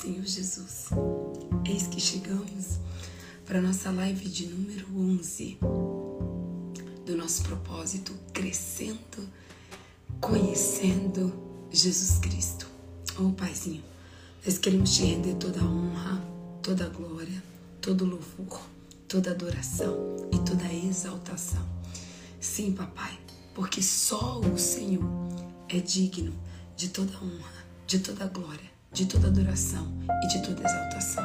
Senhor Jesus. Eis que chegamos para nossa live de número 11 do nosso propósito crescendo, conhecendo Jesus Cristo. Oh, Paizinho, nós queremos te render toda a honra, toda a glória, todo louvor, toda adoração e toda exaltação. Sim, papai, porque só o Senhor é digno de toda honra, de toda glória, de toda adoração e de toda exaltação.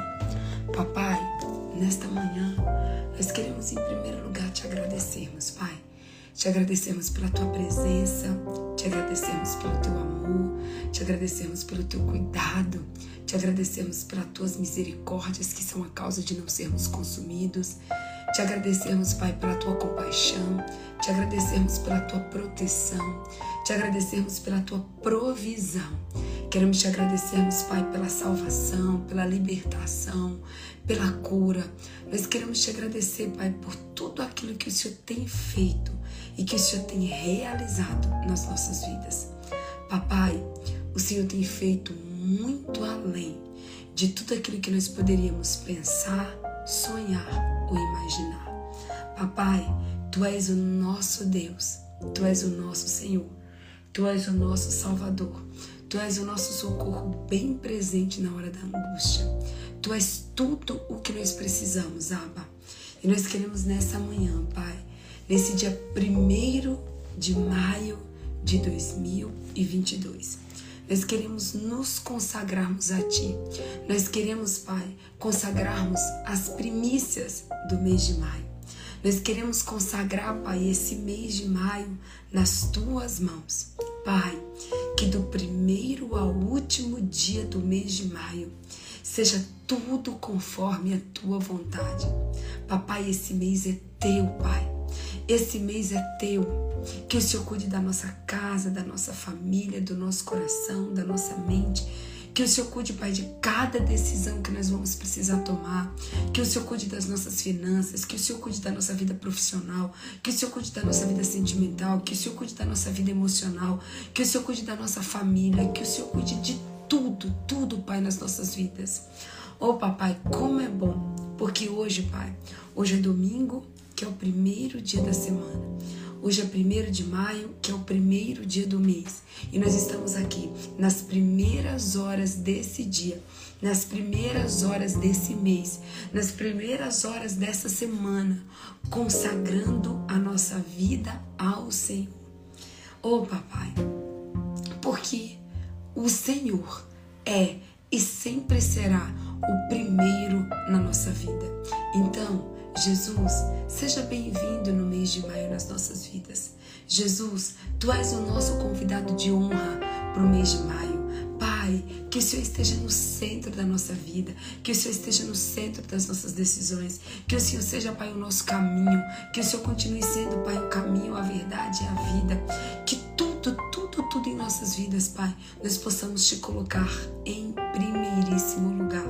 Papai, nesta manhã, nós queremos em primeiro lugar te agradecermos, Pai. Te agradecemos pela tua presença, te agradecemos pelo teu amor, te agradecemos pelo teu cuidado, te agradecemos pelas tuas misericórdias que são a causa de não sermos consumidos. Te agradecemos, Pai, pela tua compaixão, te agradecemos pela tua proteção, te agradecemos pela tua provisão. Queremos te agradecermos, Pai, pela salvação, pela libertação, pela cura. Nós queremos te agradecer, Pai, por tudo aquilo que o Senhor tem feito e que o Senhor tem realizado nas nossas vidas. Papai, o Senhor tem feito muito além de tudo aquilo que nós poderíamos pensar, sonhar ou imaginar. Papai, Tu és o nosso Deus, Tu és o nosso Senhor, Tu és o nosso Salvador, Tu és o nosso socorro bem presente na hora da angústia. Tu és tudo o que nós precisamos, Abba. E nós queremos nessa manhã, Pai, nesse dia 1 de maio de 2022. Nós queremos nos consagrarmos a Ti. Nós queremos, Pai, consagrarmos as primícias do mês de maio. Nós queremos consagrar, Pai, esse mês de maio nas Tuas mãos. Pai, que do primeiro ao último dia do mês de maio seja tudo conforme a Tua vontade. Papai, esse mês é Teu, Pai. Esse mês é teu. Que o Senhor cuide da nossa casa, da nossa família, do nosso coração, da nossa mente. Que o Senhor cuide, Pai, de cada decisão que nós vamos precisar tomar. Que o Senhor cuide das nossas finanças. Que o Senhor cuide da nossa vida profissional. Que o Senhor cuide da nossa vida sentimental. Que o Senhor cuide da nossa vida emocional. Que o Senhor cuide da nossa família. Que o Senhor cuide de tudo, tudo, Pai, nas nossas vidas. Oh, papai, como é bom. Porque hoje, Pai, hoje é domingo que é o primeiro dia da semana. Hoje é 1 de maio, que é o primeiro dia do mês. E nós estamos aqui nas primeiras horas desse dia, nas primeiras horas desse mês, nas primeiras horas dessa semana, consagrando a nossa vida ao Senhor. Oh, papai, porque o Senhor é e sempre será o primeiro na nossa vida. Então, Jesus, seja bem-vindo no mês de maio nas nossas vidas. Jesus, tu és o nosso convidado de honra para o mês de maio. Pai, que o Senhor esteja no centro da nossa vida, que o Senhor esteja no centro das nossas decisões, que o Senhor seja, Pai, o nosso caminho, que o Senhor continue sendo, Pai, o caminho, a verdade e a vida, que tudo, tudo, tudo em nossas vidas, Pai, nós possamos te colocar em primeiríssimo lugar.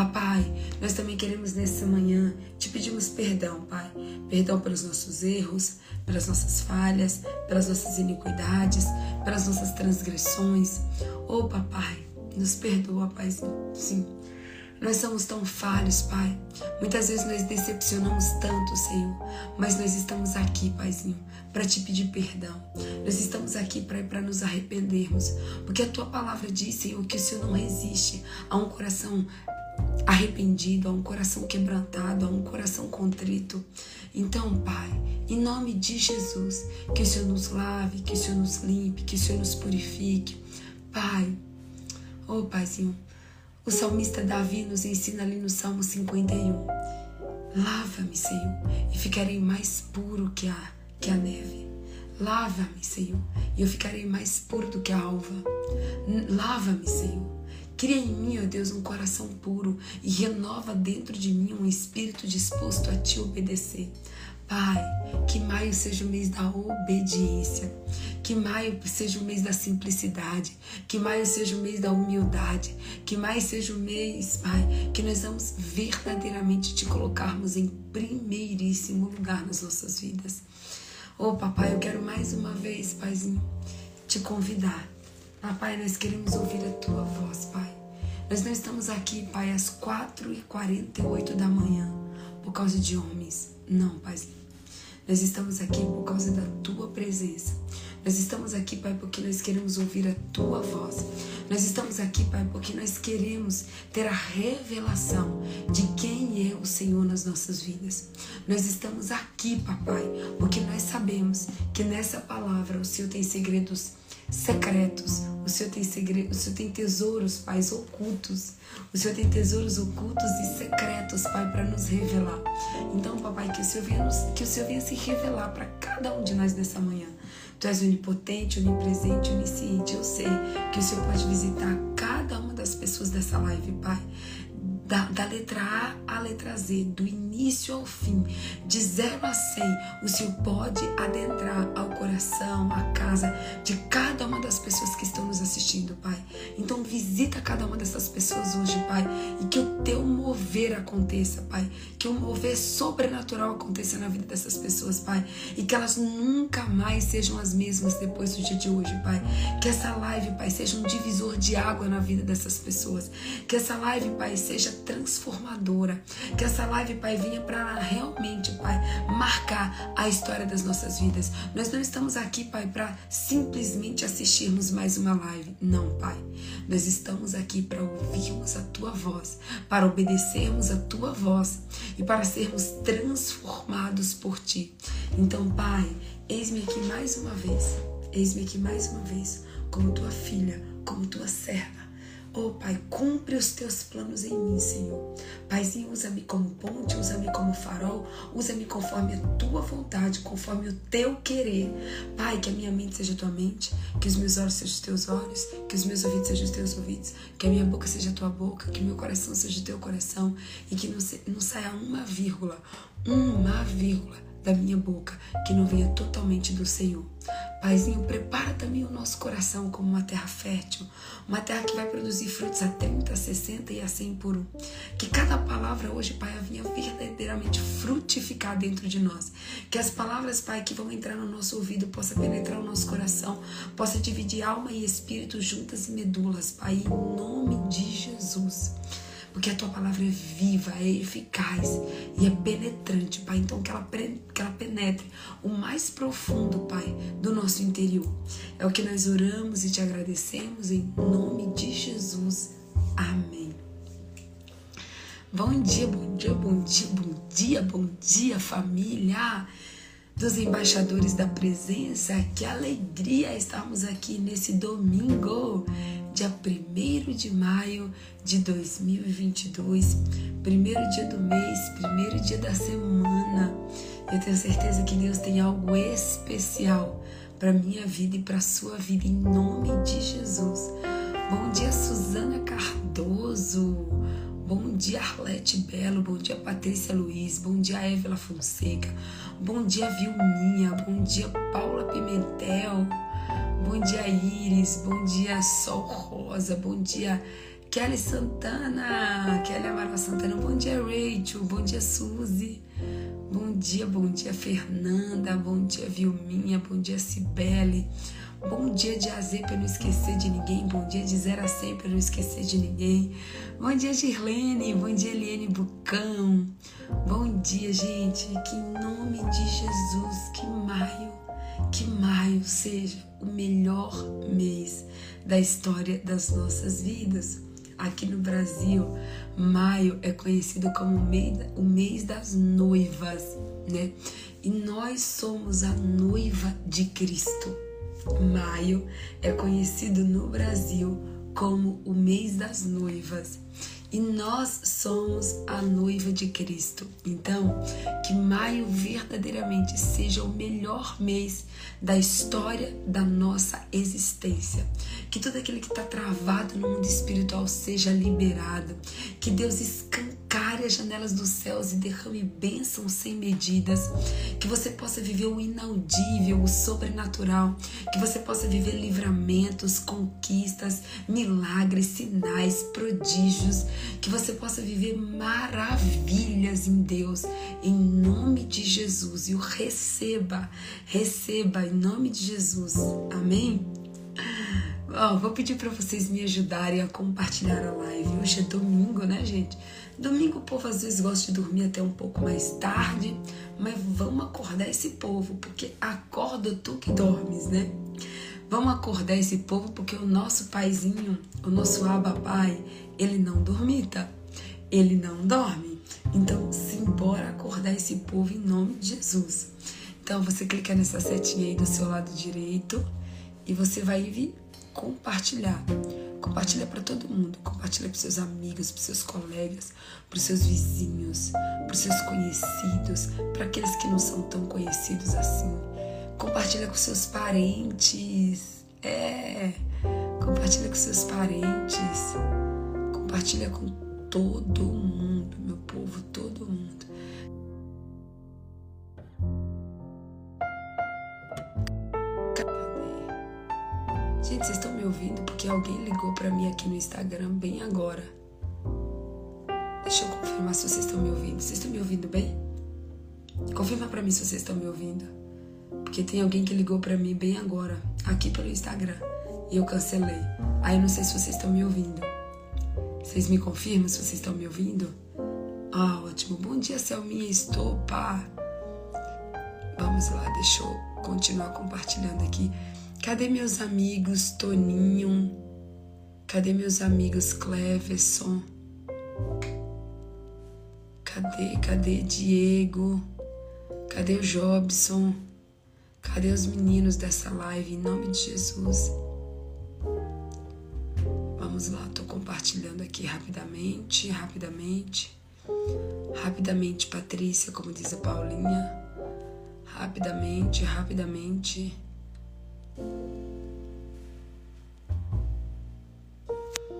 Papai, nós também queremos nessa manhã te pedimos perdão, Pai. Perdão pelos nossos erros, pelas nossas falhas, pelas nossas iniquidades, pelas nossas transgressões. Oh, Papai, nos perdoa, Pai. Sim. Nós somos tão falhos, Pai. Muitas vezes nós decepcionamos tanto, Senhor. Mas nós estamos aqui, Paizinho, para te pedir perdão. Nós estamos aqui para nos arrependermos. Porque a tua palavra diz, Senhor, que o Senhor não resiste a um coração arrependido, a um coração quebrantado, a um coração contrito. Então, Pai, em nome de Jesus, que o Senhor nos lave, que o Senhor nos limpe, que o Senhor nos purifique. Pai, oh Paizinho, o salmista Davi nos ensina ali no Salmo 51. Lava-me, Senhor, e ficarei mais puro que a, que a neve. Lava-me, Senhor, e eu ficarei mais puro do que a alva. Lava-me, Senhor, Cria em mim, ó Deus, um coração puro e renova dentro de mim um espírito disposto a te obedecer. Pai, que maio seja o mês da obediência, que maio seja o mês da simplicidade, que maio seja o mês da humildade, que maio seja o mês, Pai, que nós vamos verdadeiramente te colocarmos em primeiríssimo lugar nas nossas vidas. Oh, papai, eu quero mais uma vez, Paizinho, te convidar Papai, nós queremos ouvir a tua voz, Pai. Nós não estamos aqui, Pai, às 4h48 da manhã por causa de homens. Não, Paizinho. Nós estamos aqui por causa da tua presença. Nós estamos aqui, Pai, porque nós queremos ouvir a tua voz. Nós estamos aqui, Pai, porque nós queremos ter a revelação de quem é o Senhor nas nossas vidas. Nós estamos aqui, Papai, porque nós sabemos que nessa palavra o Senhor tem segredos secretos. O Senhor tem segredos, o Senhor tem tesouros, Pai, ocultos. O Senhor tem tesouros ocultos e secretos, Pai, para nos revelar. Então, Papai, que o Senhor venha, nos, que o Senhor venha se revelar para cada um de nós nessa manhã. Tu és onipotente, onipresente, onisciente. Eu sei que o Senhor pode visitar cada uma das pessoas dessa live, Pai da, da letra A à letra Z, do início ao fim, de 0 a 100, o Senhor pode adentrar ao coração, à casa de cada uma das pessoas que estão nos assistindo, Pai. Então visita cada uma dessas pessoas hoje, Pai, e que o teu mover aconteça, Pai, que o mover sobrenatural aconteça na vida dessas pessoas, Pai, e que elas nunca mais sejam as mesmas depois do dia de hoje, Pai. Que essa live, Pai, seja um divisor de água na vida dessas pessoas. Que essa live, Pai, seja transformadora. Que essa live, Pai, venha para realmente, Pai, marcar a história das nossas vidas. Nós não estamos aqui, Pai, para simplesmente assistirmos mais uma live. Não, Pai. Nós estamos aqui para ouvirmos a tua voz, para obedecermos a tua voz e para sermos transformados por ti. Então, Pai, eis-me aqui mais uma vez. Eis-me aqui mais uma vez, como tua filha, como tua serva Oh, Pai, cumpre os teus planos em mim, Senhor. Paizinho, usa-me como ponte, usa-me como farol, usa-me conforme a tua vontade, conforme o teu querer. Pai, que a minha mente seja a tua mente, que os meus olhos sejam os teus olhos, que os meus ouvidos sejam os teus ouvidos, que a minha boca seja a tua boca, que o meu coração seja o teu coração e que não, se, não saia uma vírgula, uma vírgula da minha boca que não venha totalmente do Senhor. Paizinho, prepara também o nosso coração como uma terra fértil, uma terra que vai produzir frutos a 30, a 60 e a 100 por um. Que cada palavra hoje, Pai, venha verdadeiramente frutificar dentro de nós. Que as palavras, Pai, que vão entrar no nosso ouvido possa penetrar o nosso coração, possa dividir alma e espírito juntas e medulas, Pai, em nome de Jesus porque a tua palavra é viva, é eficaz e é penetrante, Pai. Então que ela, que ela penetre o mais profundo, Pai, do nosso interior. É o que nós oramos e te agradecemos em nome de Jesus. Amém. Bom dia, bom dia, bom dia, bom dia, bom dia, família dos embaixadores da presença. Que alegria estarmos aqui nesse domingo dia 1 de maio de 2022, primeiro dia do mês, primeiro dia da semana. Eu tenho certeza que Deus tem algo especial para minha vida e para sua vida em nome de Jesus. Bom dia, Suzana Cardoso. Bom dia, Arlete Belo. Bom dia, Patrícia Luiz. Bom dia, Évila Fonseca. Bom dia, Vilminha. Bom dia, Paula Pimentel. Bom dia, Iris. Bom dia, Sol Rosa. Bom dia, Kelly Santana. Kelly Amaral Santana. Bom dia, Rachel. Bom dia, Suzy. Bom dia, bom dia, Fernanda. Bom dia, Vilminha. Bom dia, Cibele. Bom dia de AZ para não esquecer de ninguém. Bom dia de 0 a 100 para não esquecer de ninguém. Bom dia, Girlene. Bom dia, Eliane Bucão. Bom dia, gente. Que em nome de Jesus, que maio que maio seja o melhor mês da história das nossas vidas. Aqui no Brasil, maio é conhecido como o mês das noivas, né? E nós somos a noiva de Cristo. Maio é conhecido no Brasil como o mês das noivas e nós somos a noiva de Cristo. Então, que maio verdadeiramente seja o melhor mês da história da nossa existência. Que tudo aquilo que está travado no mundo espiritual seja liberado. Que Deus escancare as janelas dos céus e derrame bênçãos sem medidas. Que você possa viver o inaudível, o sobrenatural. Que você possa viver livramentos, conquistas, milagres, sinais, prodígios que você possa viver maravilhas em Deus, em nome de Jesus. E o receba, receba em nome de Jesus. Amém? Vou pedir para vocês me ajudarem a compartilhar a live. Hoje é domingo, né, gente? Domingo o povo às vezes gosta de dormir até um pouco mais tarde, mas vamos acordar esse povo, porque acorda tu que dormes, né? Vamos acordar esse povo porque o nosso paizinho, o nosso Abba Pai, ele não dormita, ele não dorme. Então, simbora acordar esse povo em nome de Jesus. Então, você clica nessa setinha aí do seu lado direito e você vai vir compartilhar. Compartilha para todo mundo, compartilha para seus amigos, para seus colegas, para seus vizinhos, para seus conhecidos, para aqueles que não são tão conhecidos assim. Compartilha com seus parentes. É. Compartilha com seus parentes. Compartilha com todo mundo, meu povo, todo mundo. Gente, vocês estão me ouvindo? Porque alguém ligou para mim aqui no Instagram bem agora. Deixa eu confirmar se vocês estão me ouvindo. Vocês estão me ouvindo bem? Confirma para mim se vocês estão me ouvindo. Porque tem alguém que ligou para mim bem agora, aqui pelo Instagram, e eu cancelei. Aí eu não sei se vocês estão me ouvindo. Vocês me confirmam se vocês estão me ouvindo? Ah, ótimo. Bom dia, Selminha. Estou, pá. Vamos lá, deixa eu continuar compartilhando aqui. Cadê meus amigos Toninho? Cadê meus amigos Cleverson? Cadê, cadê Diego? Cadê o Jobson? Cadê os meninos dessa live em nome de Jesus? Vamos lá, tô compartilhando aqui rapidamente, rapidamente. Rapidamente, Patrícia, como diz a Paulinha. Rapidamente, rapidamente.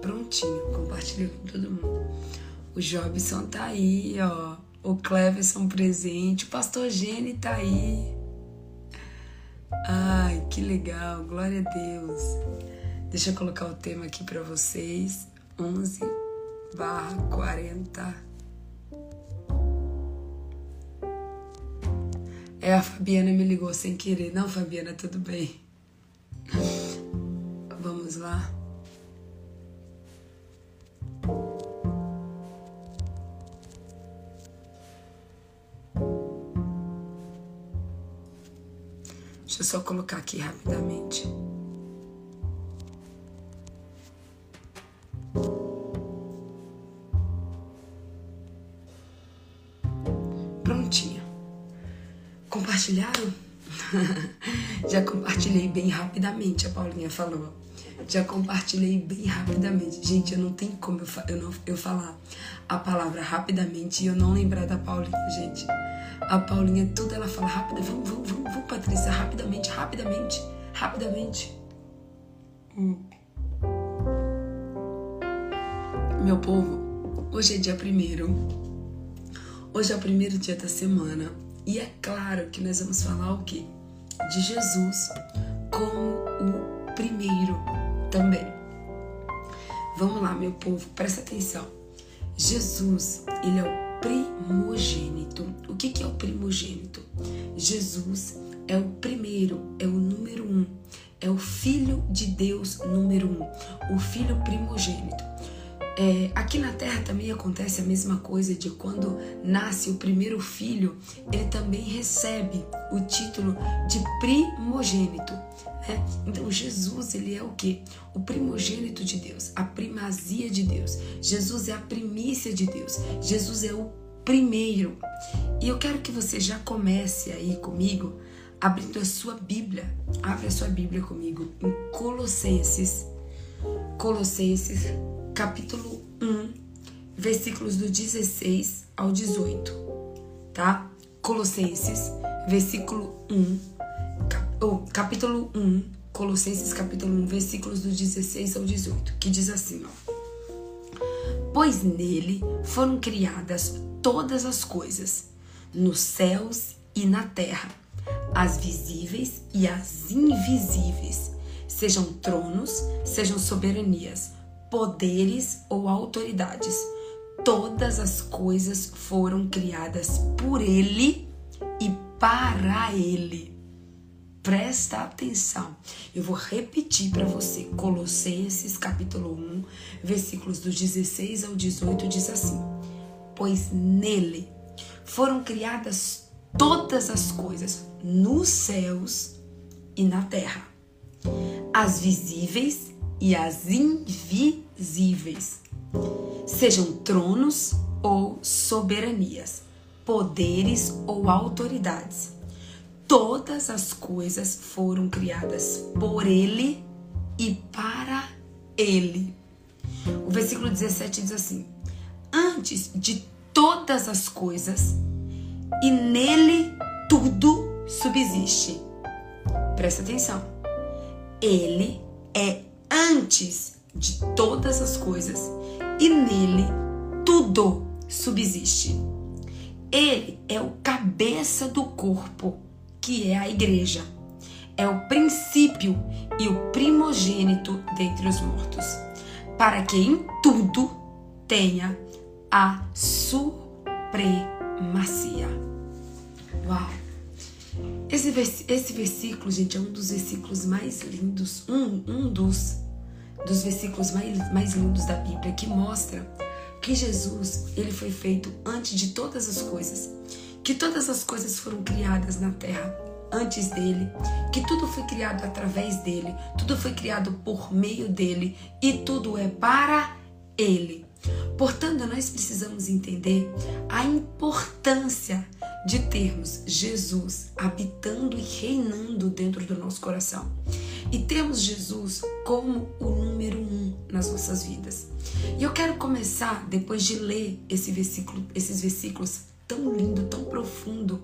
Prontinho, compartilhei com todo mundo. O Jobson tá aí, ó. O Cleverson presente. O pastor Gene tá aí. Ai, que legal, glória a Deus. Deixa eu colocar o tema aqui para vocês. 11 barra 40. É, a Fabiana me ligou sem querer. Não, Fabiana, tudo bem. Vamos lá. Deixa eu só colocar aqui rapidamente. Prontinho. Compartilharam? Já compartilhei bem rapidamente, a Paulinha falou. Já compartilhei bem rapidamente. Gente, eu não tenho como eu, eu, não, eu falar a palavra rapidamente e eu não lembrar da Paulinha, gente. A Paulinha, tudo ela fala rápida. Vamos, vamos, vamos, vamos Patrícia, rapidamente, rapidamente, rapidamente. Hum. Meu povo, hoje é dia primeiro. Hoje é o primeiro dia da semana. E é claro que nós vamos falar o quê? De Jesus como o primeiro também. Vamos lá, meu povo, presta atenção. Jesus, ele é o primogênito. O que, que é o primogênito? Jesus é o primeiro, é o número um, é o Filho de Deus número um, o Filho primogênito. É, aqui na Terra também acontece a mesma coisa de quando nasce o primeiro filho, ele também recebe o título de primogênito. Né? Então Jesus ele é o que? O primogênito de Deus, a primazia de Deus. Jesus é a primícia de Deus. Jesus é o primeiro. E eu quero que você já comece aí comigo abrindo a sua Bíblia. Abre a sua Bíblia comigo em Colossenses. Colossenses, capítulo 1, versículos do 16 ao 18, tá? Colossenses, versículo 1, ou capítulo 1, Colossenses capítulo 1, versículos do 16 ao 18, que diz assim, ó: Pois nele foram criadas todas as coisas, nos céus e na terra, as visíveis e as invisíveis, sejam tronos, sejam soberanias, poderes ou autoridades. Todas as coisas foram criadas por Ele e para Ele. Presta atenção. Eu vou repetir para você. Colossenses capítulo 1, versículos dos 16 ao 18 diz assim: Pois nele foram criadas todas as coisas nos céus e na terra, as visíveis e as invisíveis, sejam tronos ou soberanias, poderes ou autoridades todas as coisas foram criadas por Ele e para Ele. O versículo 17 diz assim: Antes de todas as coisas, e nele tudo subsiste. Presta atenção. Ele é antes de todas as coisas, e nele tudo subsiste. Ele é o cabeça do corpo que é a igreja. É o princípio e o primogênito dentre os mortos, para que em tudo tenha a supremacia. Uau! Esse, esse versículo, gente, é um dos versículos mais lindos, um, um dos, dos versículos mais, mais lindos da Bíblia, que mostra que Jesus, ele foi feito antes de todas as coisas que todas as coisas foram criadas na terra antes dele, que tudo foi criado através dele, tudo foi criado por meio dele e tudo é para ele. Portanto, nós precisamos entender a importância de termos Jesus habitando e reinando dentro do nosso coração. E temos Jesus como o número um nas nossas vidas. E eu quero começar, depois de ler esse versículo, esses versículos tão lindo, tão profundo,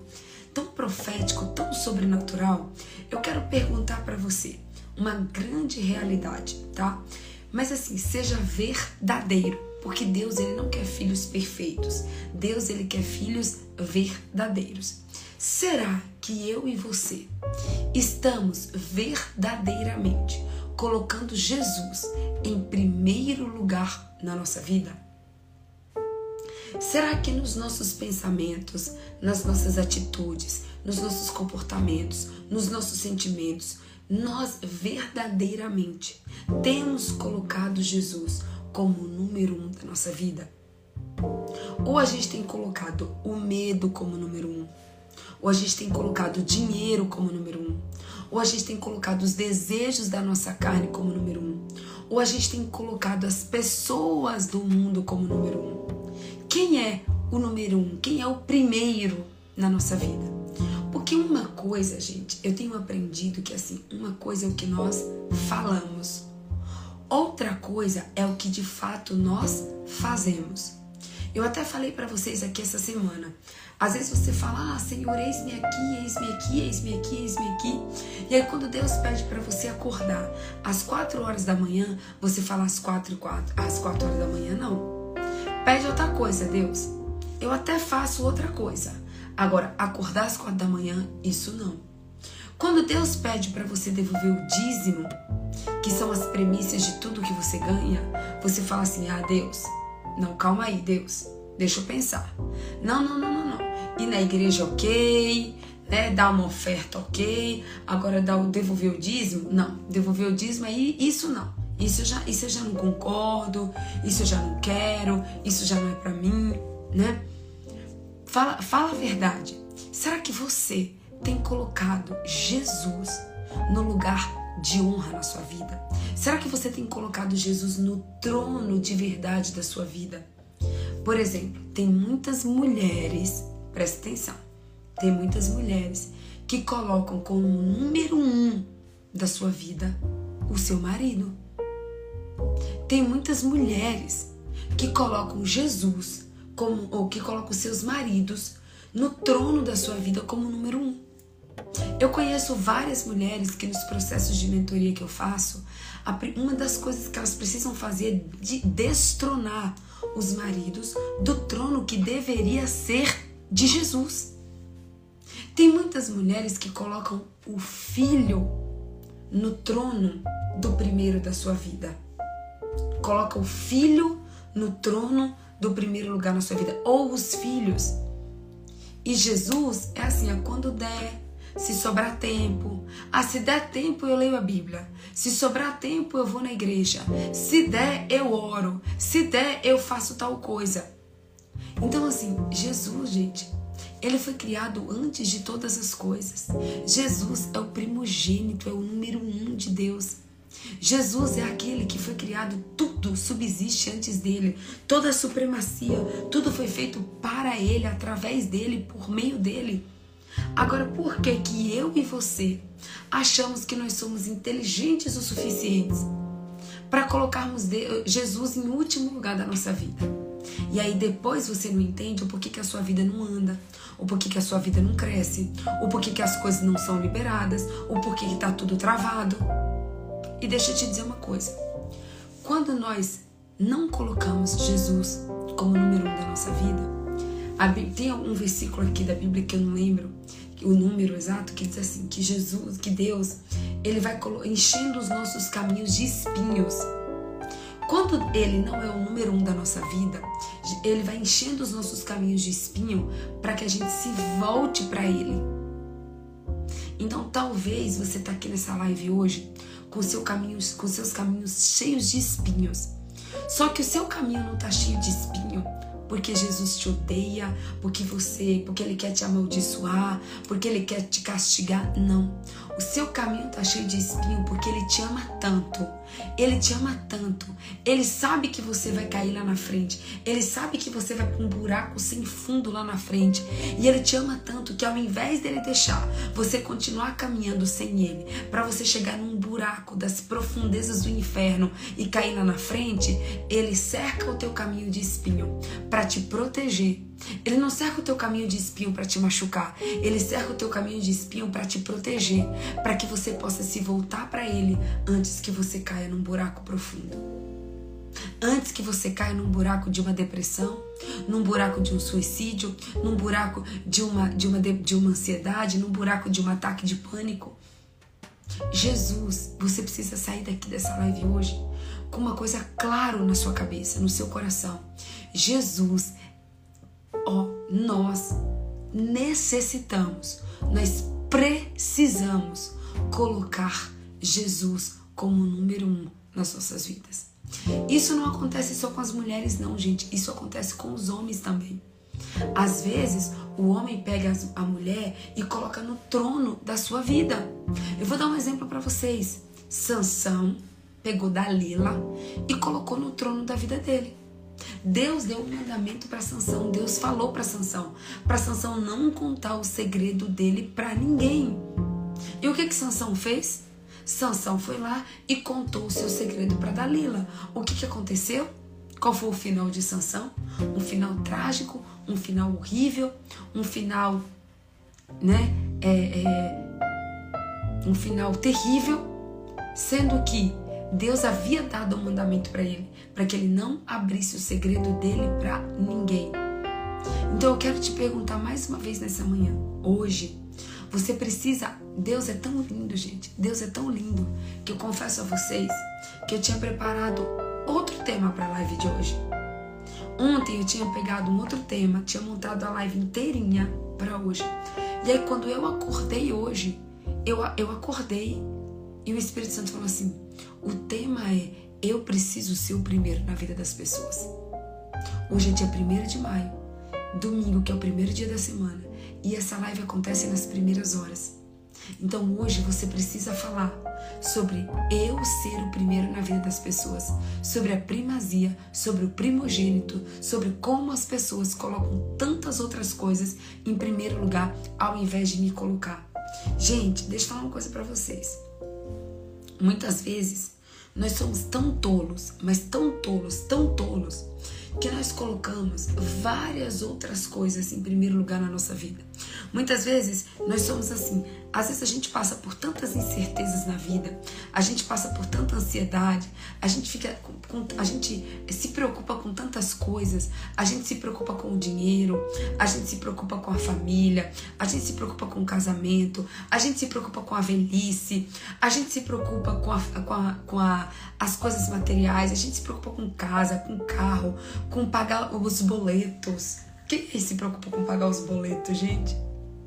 tão profético, tão sobrenatural, eu quero perguntar para você uma grande realidade, tá? Mas assim, seja verdadeiro, porque Deus ele não quer filhos perfeitos. Deus ele quer filhos verdadeiros. Será que eu e você estamos verdadeiramente colocando Jesus em primeiro lugar na nossa vida? Será que nos nossos pensamentos, nas nossas atitudes, nos nossos comportamentos, nos nossos sentimentos, nós verdadeiramente temos colocado Jesus como o número um da nossa vida? Ou a gente tem colocado o medo como número um? Ou a gente tem colocado o dinheiro como número um? Ou a gente tem colocado os desejos da nossa carne como número um? Ou a gente tem colocado as pessoas do mundo como número um? quem é o número um, quem é o primeiro na nossa vida. Porque uma coisa, gente, eu tenho aprendido que assim, uma coisa é o que nós falamos, outra coisa é o que de fato nós fazemos. Eu até falei para vocês aqui essa semana. Às vezes você fala, ah, Senhor, eis-me aqui, eis-me aqui, eis-me aqui, eis-me aqui. E aí quando Deus pede para você acordar às quatro horas da manhã, você fala às quatro quatro, às quatro horas da manhã, não. Pede outra coisa, Deus. Eu até faço outra coisa. Agora, acordar às quatro da manhã, isso não. Quando Deus pede para você devolver o dízimo, que são as premissas de tudo que você ganha, você fala assim: Ah, Deus, não, calma aí, Deus, deixa eu pensar. Não, não, não, não, não. Ir na igreja, ok, né? Dar uma oferta, ok. Agora, dar, devolver o dízimo? Não, devolver o dízimo aí, isso não. Isso eu já, isso eu já não concordo, isso eu já não quero, isso já não é para mim, né? Fala, fala a verdade. Será que você tem colocado Jesus no lugar de honra na sua vida? Será que você tem colocado Jesus no trono de verdade da sua vida? Por exemplo, tem muitas mulheres, presta atenção, tem muitas mulheres que colocam como número um da sua vida o seu marido. Tem muitas mulheres que colocam Jesus como ou que colocam seus maridos no trono da sua vida como número um. Eu conheço várias mulheres que nos processos de mentoria que eu faço, uma das coisas que elas precisam fazer é de destronar os maridos do trono que deveria ser de Jesus. Tem muitas mulheres que colocam o filho no trono do primeiro da sua vida coloca o filho no trono do primeiro lugar na sua vida, ou os filhos. E Jesus é assim, é quando der, se sobrar tempo. Ah, se der tempo eu leio a Bíblia. Se sobrar tempo eu vou na igreja. Se der eu oro. Se der eu faço tal coisa. Então assim, Jesus, gente, ele foi criado antes de todas as coisas. Jesus é o primogênito, é o número um de Deus. Jesus é aquele que foi criado, tudo subsiste antes dele, toda a supremacia, tudo foi feito para ele, através dele, por meio dele. Agora, por que que eu e você achamos que nós somos inteligentes o suficientes para colocarmos Jesus em último lugar da nossa vida? E aí depois você não entende o porquê que a sua vida não anda, o porquê que a sua vida não cresce, o porquê que as coisas não são liberadas, o porquê que tá tudo travado. E deixa eu te dizer uma coisa. Quando nós não colocamos Jesus como número um da nossa vida, tem um versículo aqui da Bíblia que eu não lembro o número exato que diz assim que Jesus, que Deus, ele vai enchendo os nossos caminhos de espinhos. Quando ele não é o número um da nossa vida, ele vai enchendo os nossos caminhos de espinho para que a gente se volte para ele. Então, talvez você está aqui nessa live hoje com, seu caminhos, com seus caminhos cheios de espinhos. Só que o seu caminho não está cheio de espinho porque Jesus te odeia, porque você, porque ele quer te amaldiçoar, porque ele quer te castigar. Não. O seu caminho está cheio de espinho porque ele te ama tanto. Ele te ama tanto. Ele sabe que você vai cair lá na frente. Ele sabe que você vai para um buraco sem fundo lá na frente. E ele te ama tanto que ao invés dele deixar você continuar caminhando sem ele, para você chegar num buraco das profundezas do inferno e cair lá na frente, ele cerca o teu caminho de espinho para te proteger ele não cerca o teu caminho de espinho para te machucar. Ele cerca o teu caminho de espinho para te proteger, para que você possa se voltar para ele antes que você caia num buraco profundo. Antes que você caia num buraco de uma depressão, num buraco de um suicídio, num buraco de uma, de uma, de uma ansiedade, num buraco de um ataque de pânico. Jesus, você precisa sair daqui dessa live hoje com uma coisa claro na sua cabeça, no seu coração. Jesus nós necessitamos, nós precisamos colocar Jesus como número um nas nossas vidas. Isso não acontece só com as mulheres, não, gente. Isso acontece com os homens também. Às vezes, o homem pega a mulher e coloca no trono da sua vida. Eu vou dar um exemplo para vocês. Sansão pegou Dalila e colocou no trono da vida dele. Deus deu um mandamento para Sansão, Deus falou para Sansão, para Sansão não contar o segredo dele para ninguém. E o que que Sansão fez? Sansão foi lá e contou o seu segredo para Dalila. O que que aconteceu? Qual foi o final de Sansão? Um final trágico, um final horrível, um final, né? É, é, um final terrível, sendo que Deus havia dado um mandamento para ele, para que ele não abrisse o segredo dele para ninguém. Então eu quero te perguntar mais uma vez nessa manhã, hoje, você precisa. Deus é tão lindo, gente. Deus é tão lindo que eu confesso a vocês que eu tinha preparado outro tema para a live de hoje. Ontem eu tinha pegado um outro tema, tinha montado a live inteirinha para hoje. E aí quando eu acordei hoje, eu, eu acordei e o Espírito Santo falou assim: o tema é Eu preciso ser o primeiro na vida das pessoas. Hoje é dia 1 de maio, domingo, que é o primeiro dia da semana, e essa live acontece nas primeiras horas. Então hoje você precisa falar sobre eu ser o primeiro na vida das pessoas, sobre a primazia, sobre o primogênito, sobre como as pessoas colocam tantas outras coisas em primeiro lugar ao invés de me colocar. Gente, deixa eu falar uma coisa para vocês. Muitas vezes nós somos tão tolos, mas tão tolos, tão tolos, que nós colocamos várias outras coisas em primeiro lugar na nossa vida. Muitas vezes nós somos assim. Às vezes a gente passa por tantas incertezas na vida, a gente passa por tanta ansiedade, a gente fica com, a gente se preocupa com tantas coisas, a gente se preocupa com o dinheiro, a gente se preocupa com a família, a gente se preocupa com o casamento, a gente se preocupa com a velhice, a gente se preocupa com, a, com, a, com a, as coisas materiais, a gente se preocupa com casa, com carro, com pagar os boletos. Quem se preocupa com pagar os boletos, gente?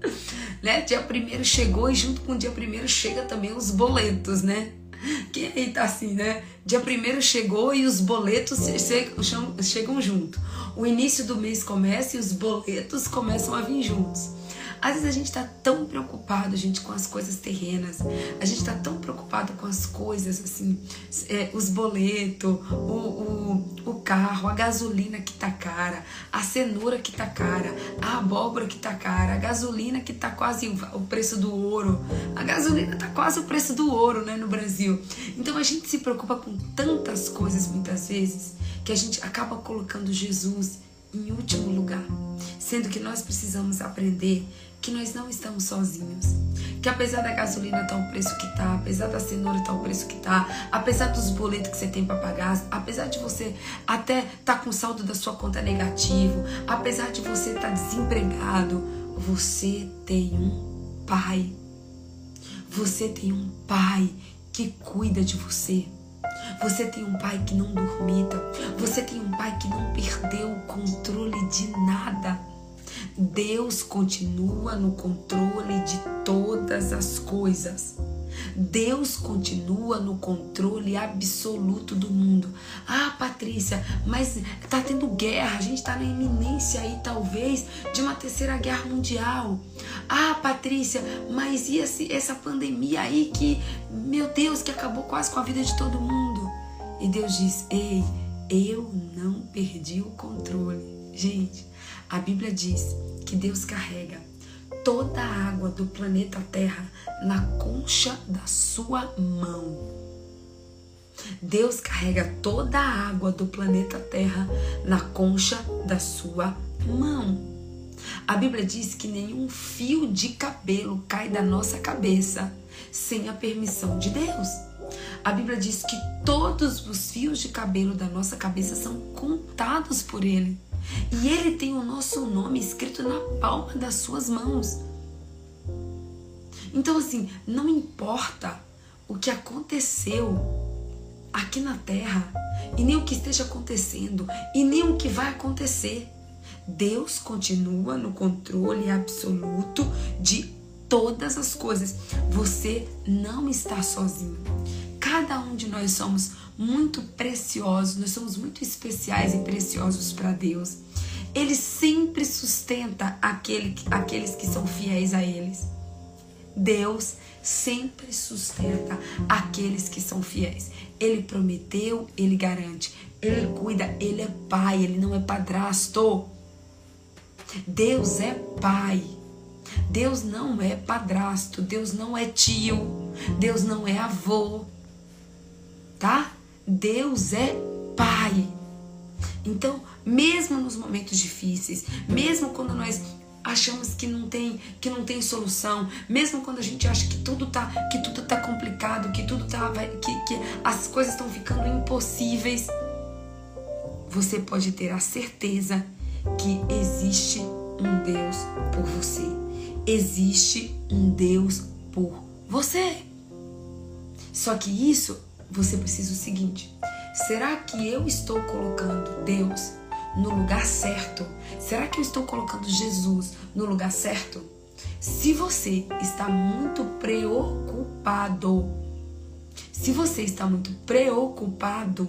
né? Dia primeiro chegou e junto com o dia primeiro chega também os boletos, né? Quem aí tá assim, né? Dia primeiro chegou e os boletos chegam, junto. O início do mês começa e os boletos começam a vir juntos. Às vezes a gente está tão preocupado, gente, com as coisas terrenas. A gente está tão preocupado com as coisas, assim, é, os boletos, o, o, o carro, a gasolina que tá cara, a cenoura que tá cara, a abóbora que tá cara, a gasolina que tá quase o preço do ouro. A gasolina tá quase o preço do ouro, né, no Brasil. Então a gente se preocupa com tantas coisas muitas vezes que a gente acaba colocando Jesus em último lugar, sendo que nós precisamos aprender que nós não estamos sozinhos. Que apesar da gasolina estar tá o preço que está, apesar da cenoura estar tá o preço que está, apesar dos boletos que você tem para pagar, apesar de você até estar tá com o saldo da sua conta negativo, apesar de você estar tá desempregado, você tem um pai. Você tem um pai que cuida de você. Você tem um pai que não dormita. Você tem um pai que não perdeu o controle de nada. Deus continua no controle de todas as coisas. Deus continua no controle absoluto do mundo. Ah, Patrícia, mas tá tendo guerra, a gente tá na iminência aí, talvez, de uma terceira guerra mundial. Ah, Patrícia, mas e esse, essa pandemia aí que, meu Deus, que acabou quase com a vida de todo mundo? E Deus diz: Ei, eu não perdi o controle. Gente, a Bíblia diz que Deus carrega toda a água do planeta Terra na concha da sua mão. Deus carrega toda a água do planeta Terra na concha da sua mão. A Bíblia diz que nenhum fio de cabelo cai da nossa cabeça sem a permissão de Deus. A Bíblia diz que todos os fios de cabelo da nossa cabeça são contados por Ele. E Ele tem o nosso nome escrito na palma das suas mãos. Então, assim, não importa o que aconteceu aqui na terra, e nem o que esteja acontecendo, e nem o que vai acontecer. Deus continua no controle absoluto de todas as coisas. Você não está sozinho. Cada um de nós somos muito preciosos, nós somos muito especiais e preciosos para Deus. Ele sempre sustenta aquele, aqueles que são fiéis a eles. Deus sempre sustenta aqueles que são fiéis. Ele prometeu, ele garante. Ele cuida, ele é pai, ele não é padrasto. Deus é pai. Deus não é padrasto, Deus não é tio, Deus não é avô. Tá? Deus é pai. Então, mesmo nos momentos difíceis, mesmo quando nós achamos que não tem que não tem solução, mesmo quando a gente acha que tudo tá que tudo tá complicado, que tudo tá que, que as coisas estão ficando impossíveis, você pode ter a certeza que existe um Deus por você. Existe um Deus por você. Só que isso você precisa o seguinte: será que eu estou colocando Deus no lugar certo? Será que eu estou colocando Jesus no lugar certo? Se você está muito preocupado, se você está muito preocupado,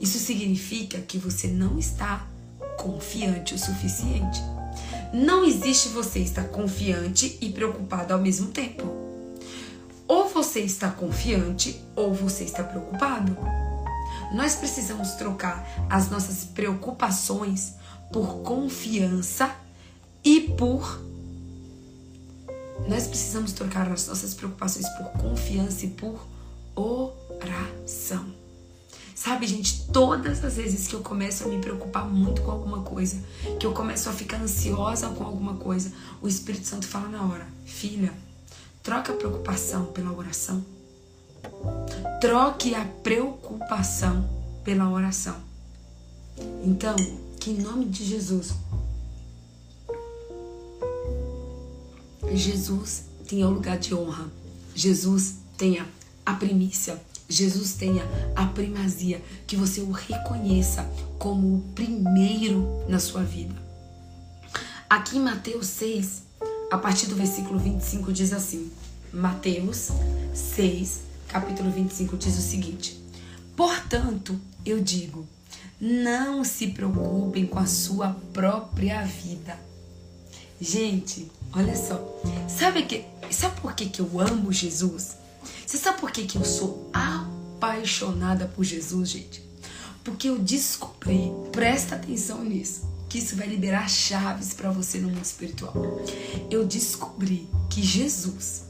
isso significa que você não está confiante o suficiente. Não existe você estar confiante e preocupado ao mesmo tempo. Você está confiante ou você está preocupado. Nós precisamos trocar as nossas preocupações por confiança e por. Nós precisamos trocar as nossas preocupações por confiança e por oração. Sabe, gente, todas as vezes que eu começo a me preocupar muito com alguma coisa, que eu começo a ficar ansiosa com alguma coisa, o Espírito Santo fala na hora: Filha, troca a preocupação pela oração. Troque a preocupação pela oração. Então, que em nome de Jesus, Jesus tenha o lugar de honra. Jesus tenha a primícia. Jesus tenha a primazia. Que você o reconheça como o primeiro na sua vida. Aqui em Mateus 6, a partir do versículo 25 diz assim: Mateus 6, capítulo 25 diz o seguinte: Portanto, eu digo, não se preocupem com a sua própria vida. Gente, olha só. Sabe que sabe por que, que eu amo Jesus? Você sabe por que, que eu sou apaixonada por Jesus, gente? Porque eu descobri, presta atenção nisso, que isso vai liberar chaves para você no mundo espiritual. Eu descobri que Jesus,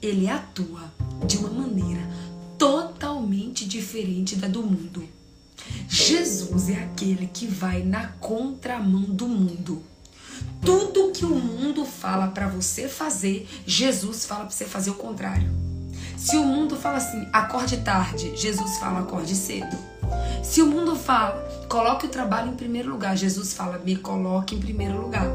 ele atua de uma maneira totalmente diferente da do mundo. Jesus é aquele que vai na contramão do mundo. Tudo que o mundo fala para você fazer, Jesus fala para você fazer o contrário. Se o mundo fala assim, acorde tarde, Jesus fala acorde cedo. Se o mundo fala, coloque o trabalho em primeiro lugar, Jesus fala, me coloque em primeiro lugar.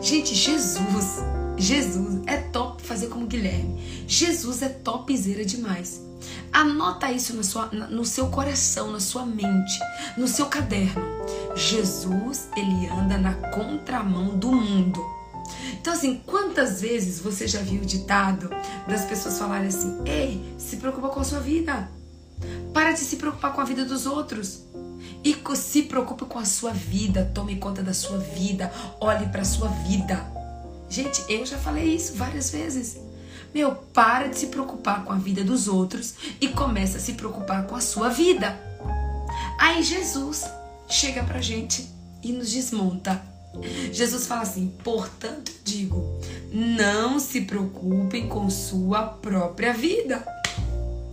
Gente, Jesus, Jesus é top fazer como Guilherme. Jesus é topzera demais. Anota isso no, sua, no seu coração, na sua mente, no seu caderno. Jesus, ele anda na contramão do mundo. Então, assim, quantas vezes você já viu o ditado das pessoas falarem assim: Ei, se preocupa com a sua vida. Para de se preocupar com a vida dos outros. E se preocupe com a sua vida. Tome conta da sua vida. Olhe para a sua vida. Gente, eu já falei isso várias vezes. Meu, para de se preocupar com a vida dos outros e começa a se preocupar com a sua vida. Aí Jesus chega pra gente e nos desmonta. Jesus fala assim: portanto, digo, não se preocupem com sua própria vida.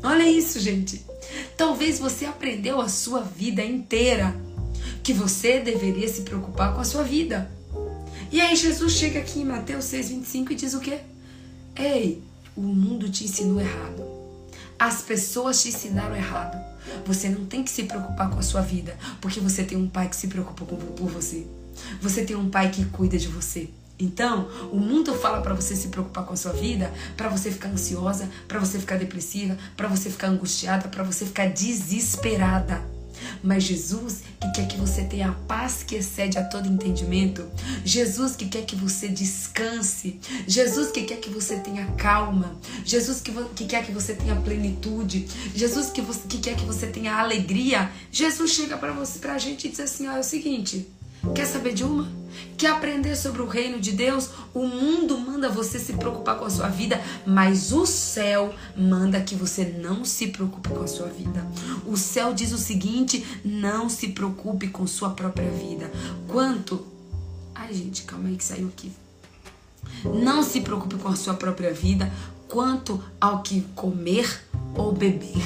Olha isso, gente. Talvez você aprendeu a sua vida inteira que você deveria se preocupar com a sua vida. E aí Jesus chega aqui em Mateus 6:25 e diz o quê? Ei, o mundo te ensinou errado. As pessoas te ensinaram errado. Você não tem que se preocupar com a sua vida, porque você tem um pai que se preocupa por você. Você tem um pai que cuida de você. Então, o mundo fala para você se preocupar com a sua vida, para você ficar ansiosa, para você ficar depressiva, para você ficar angustiada, para você ficar desesperada. Mas Jesus que quer que você tenha a paz que excede a todo entendimento, Jesus que quer que você descanse, Jesus que quer que você tenha calma, Jesus que, que quer que você tenha plenitude, Jesus que, que quer que você tenha alegria, Jesus chega para você, pra gente e diz assim: ó, é o seguinte. Quer saber de uma? Quer aprender sobre o reino de Deus? O mundo manda você se preocupar com a sua vida, mas o céu manda que você não se preocupe com a sua vida. O céu diz o seguinte: não se preocupe com sua própria vida. Quanto. Ai, gente, calma aí que saiu aqui. Não se preocupe com a sua própria vida quanto ao que comer ou beber,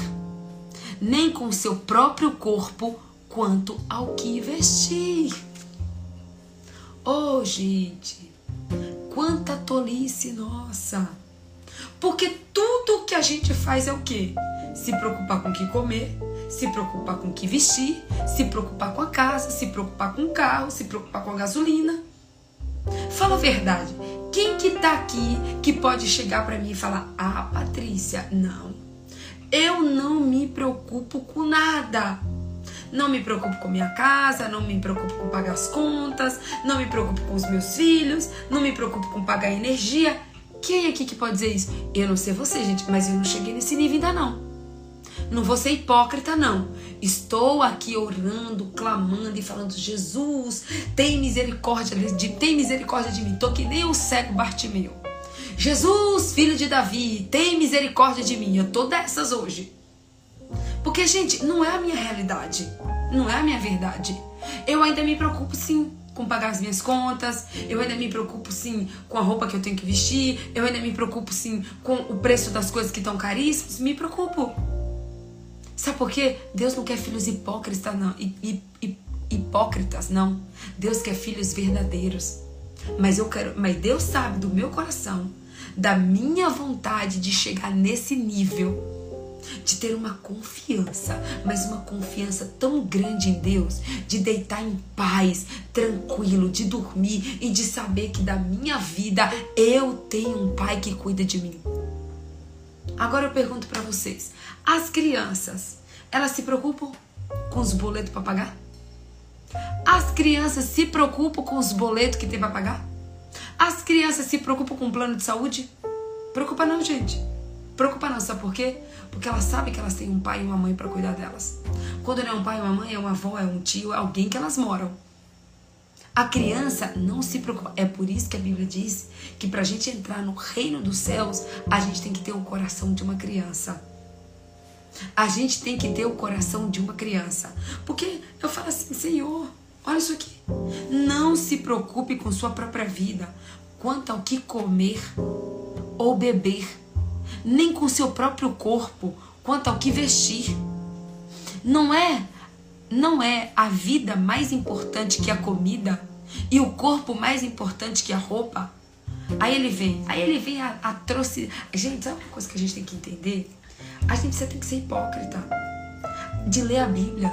nem com seu próprio corpo quanto ao que vestir. Oh, gente, quanta tolice nossa! Porque tudo que a gente faz é o quê? Se preocupar com o que comer, se preocupar com o que vestir, se preocupar com a casa, se preocupar com o carro, se preocupar com a gasolina. Fala a verdade. Quem que tá aqui que pode chegar para mim e falar: "Ah, Patrícia, não. Eu não me preocupo com nada. Não me preocupo com minha casa, não me preocupo com pagar as contas, não me preocupo com os meus filhos, não me preocupo com pagar energia. Quem aqui que pode dizer isso? Eu não sei você, gente, mas eu não cheguei nesse nível ainda não. Não vou ser hipócrita, não. Estou aqui orando, clamando e falando: Jesus, tem misericórdia de, tem misericórdia de mim. Tô que nem o cego Bartimeu. Jesus, filho de Davi, tem misericórdia de mim. Eu tô dessas hoje. Porque, gente, não é a minha realidade. Não é a minha verdade. Eu ainda me preocupo, sim, com pagar as minhas contas. Eu ainda me preocupo, sim, com a roupa que eu tenho que vestir. Eu ainda me preocupo, sim, com o preço das coisas que estão caríssimas. Me preocupo. Sabe por quê? Deus não quer filhos hipócritas, não. hipócritas, não. Deus quer filhos verdadeiros. Mas eu quero, mas Deus sabe do meu coração, da minha vontade de chegar nesse nível de ter uma confiança, mas uma confiança tão grande em Deus, de deitar em paz, tranquilo, de dormir e de saber que da minha vida eu tenho um pai que cuida de mim. Agora eu pergunto para vocês: as crianças, elas se preocupam com os boletos para pagar? As crianças se preocupam com os boletos que tem para pagar? As crianças se preocupam com o plano de saúde? Preocupa não, gente. Preocupa não, sabe por quê? Porque elas sabem que elas têm um pai e uma mãe para cuidar delas. Quando não é um pai e uma mãe, é uma avó, é um tio, é alguém que elas moram. A criança não se preocupa. É por isso que a Bíblia diz que para a gente entrar no reino dos céus, a gente tem que ter o coração de uma criança. A gente tem que ter o coração de uma criança. Porque eu falo assim, Senhor, olha isso aqui. Não se preocupe com sua própria vida quanto ao que comer ou beber, nem com seu próprio corpo quanto ao que vestir. Não é não é a vida mais importante que a comida e o corpo mais importante que a roupa? Aí ele vem, aí ele vem a, a trouxe. Gente, sabe uma coisa que a gente tem que entender? A gente você tem que ser hipócrita de ler a Bíblia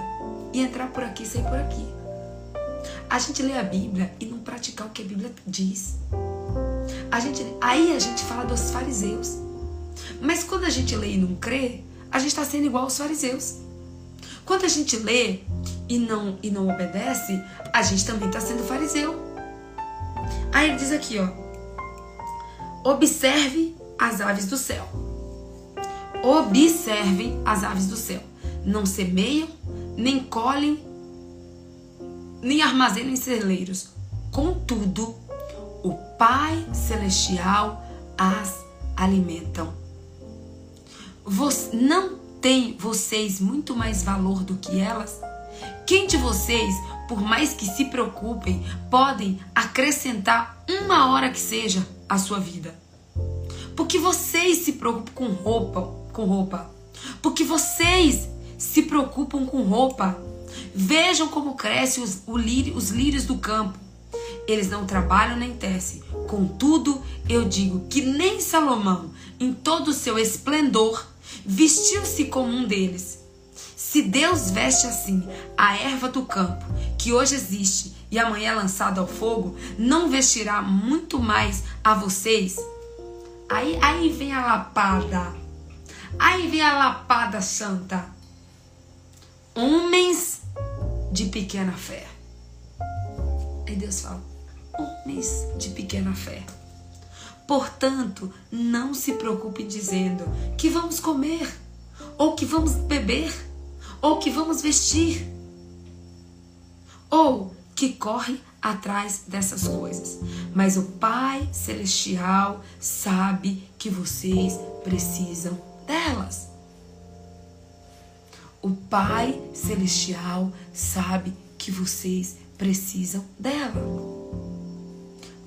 e entrar por aqui e sair por aqui. A gente lê a Bíblia e não praticar o que a Bíblia diz. A gente, aí a gente fala dos fariseus. Mas quando a gente lê e não crê, a gente está sendo igual aos fariseus. Quando a gente lê e não, e não obedece, a gente também está sendo fariseu. Aí ele diz aqui, ó. Observe as aves do céu Observem as aves do céu. Não semeiam, nem colhem, nem armazenam em celeiros. Contudo, o Pai Celestial as alimentam. Não tem vocês muito mais valor do que elas? Quem de vocês, por mais que se preocupem, podem acrescentar uma hora que seja à sua vida? Porque vocês se preocupam com roupa, com roupa. Porque vocês se preocupam com roupa. Vejam como crescem os, os lírios do campo. Eles não trabalham nem tecem. Contudo, eu digo que nem Salomão, em todo o seu esplendor, vestiu-se como um deles. Se Deus veste assim a erva do campo, que hoje existe e amanhã é lançada ao fogo, não vestirá muito mais a vocês? Aí, aí vem a lapada. Aí vem a lapada santa. Homens de pequena fé. Aí Deus fala: homens de pequena fé. Portanto, não se preocupe dizendo que vamos comer, ou que vamos beber, ou que vamos vestir, ou que corre atrás dessas coisas. Mas o Pai Celestial sabe que vocês precisam delas. O Pai Celestial sabe que vocês precisam dela.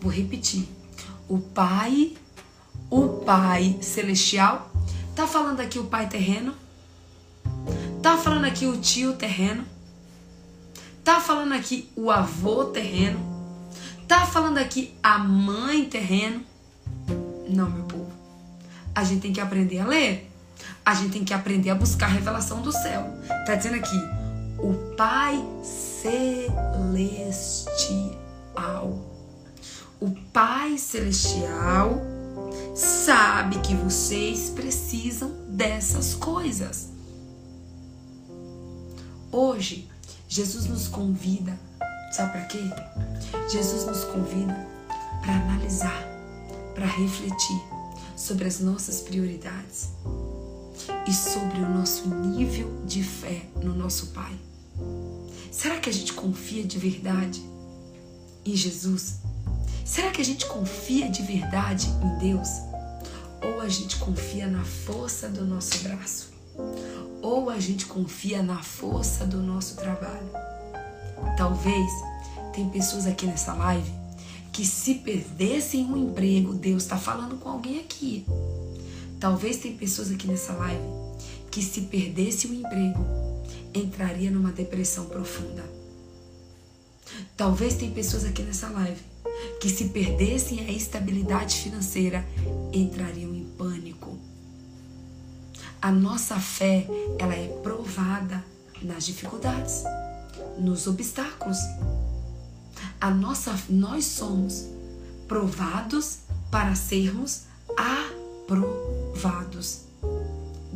Vou repetir. O Pai, o Pai Celestial, tá falando aqui o Pai terreno? Tá falando aqui o tio terreno? Tá falando aqui o avô terreno? Tá falando aqui a mãe terreno? Não, meu povo. A gente tem que aprender a ler a gente tem que aprender a buscar a revelação do céu. Tá dizendo aqui, o Pai Celestial. O Pai Celestial sabe que vocês precisam dessas coisas. Hoje, Jesus nos convida, sabe para quê? Jesus nos convida para analisar, para refletir sobre as nossas prioridades e sobre o nosso nível de fé no nosso Pai. Será que a gente confia de verdade em Jesus? Será que a gente confia de verdade em Deus? Ou a gente confia na força do nosso braço? Ou a gente confia na força do nosso trabalho? Talvez tem pessoas aqui nessa live que se perdessem um emprego, Deus está falando com alguém aqui Talvez tem pessoas aqui nessa live que se perdesse o emprego, entraria numa depressão profunda. Talvez tem pessoas aqui nessa live que se perdessem a estabilidade financeira, entrariam em pânico. A nossa fé, ela é provada nas dificuldades, nos obstáculos. A nossa nós somos provados para sermos aprovados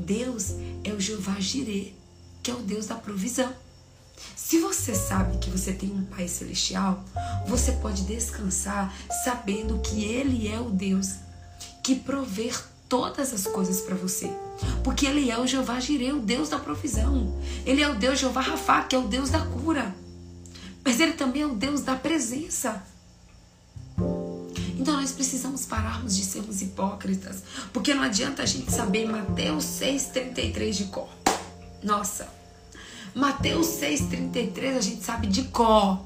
Deus é o Jeová Jirê, que é o Deus da provisão. Se você sabe que você tem um Pai Celestial, você pode descansar sabendo que Ele é o Deus que provê todas as coisas para você. Porque Ele é o Jeová Jireh, o Deus da provisão. Ele é o Deus Jeová Rafá, que é o Deus da cura. Mas Ele também é o Deus da presença. Então nós precisamos pararmos de sermos hipócritas. Porque não adianta a gente saber Mateus 6,33 de cor. Nossa, Mateus 6,33 a gente sabe de cor.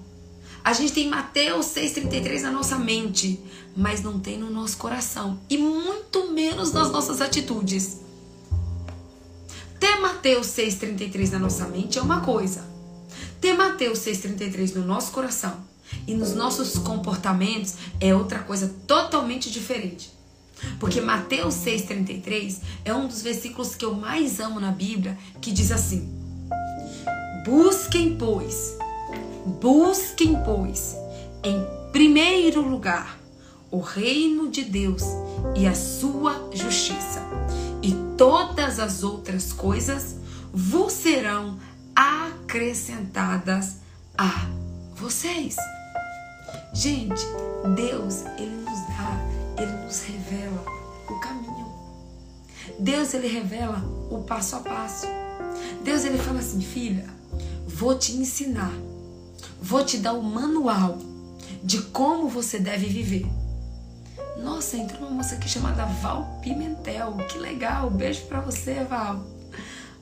A gente tem Mateus 6,33 na nossa mente, mas não tem no nosso coração. E muito menos nas nossas atitudes. Ter Mateus 6,33 na nossa mente é uma coisa. Ter Mateus 6,33 no nosso coração e nos nossos comportamentos é outra coisa totalmente diferente. Porque Mateus 6,33 é um dos versículos que eu mais amo na Bíblia, que diz assim: Busquem, pois, busquem, pois, em primeiro lugar o reino de Deus e a sua justiça, e todas as outras coisas vos serão acrescentadas a vocês. Gente, Deus, ele nos dá, ele nos revela o caminho. Deus, ele revela o passo a passo. Deus, ele fala assim, filha, vou te ensinar, vou te dar o manual de como você deve viver. Nossa, entrou uma moça aqui chamada Val Pimentel. Que legal. Beijo pra você, Val.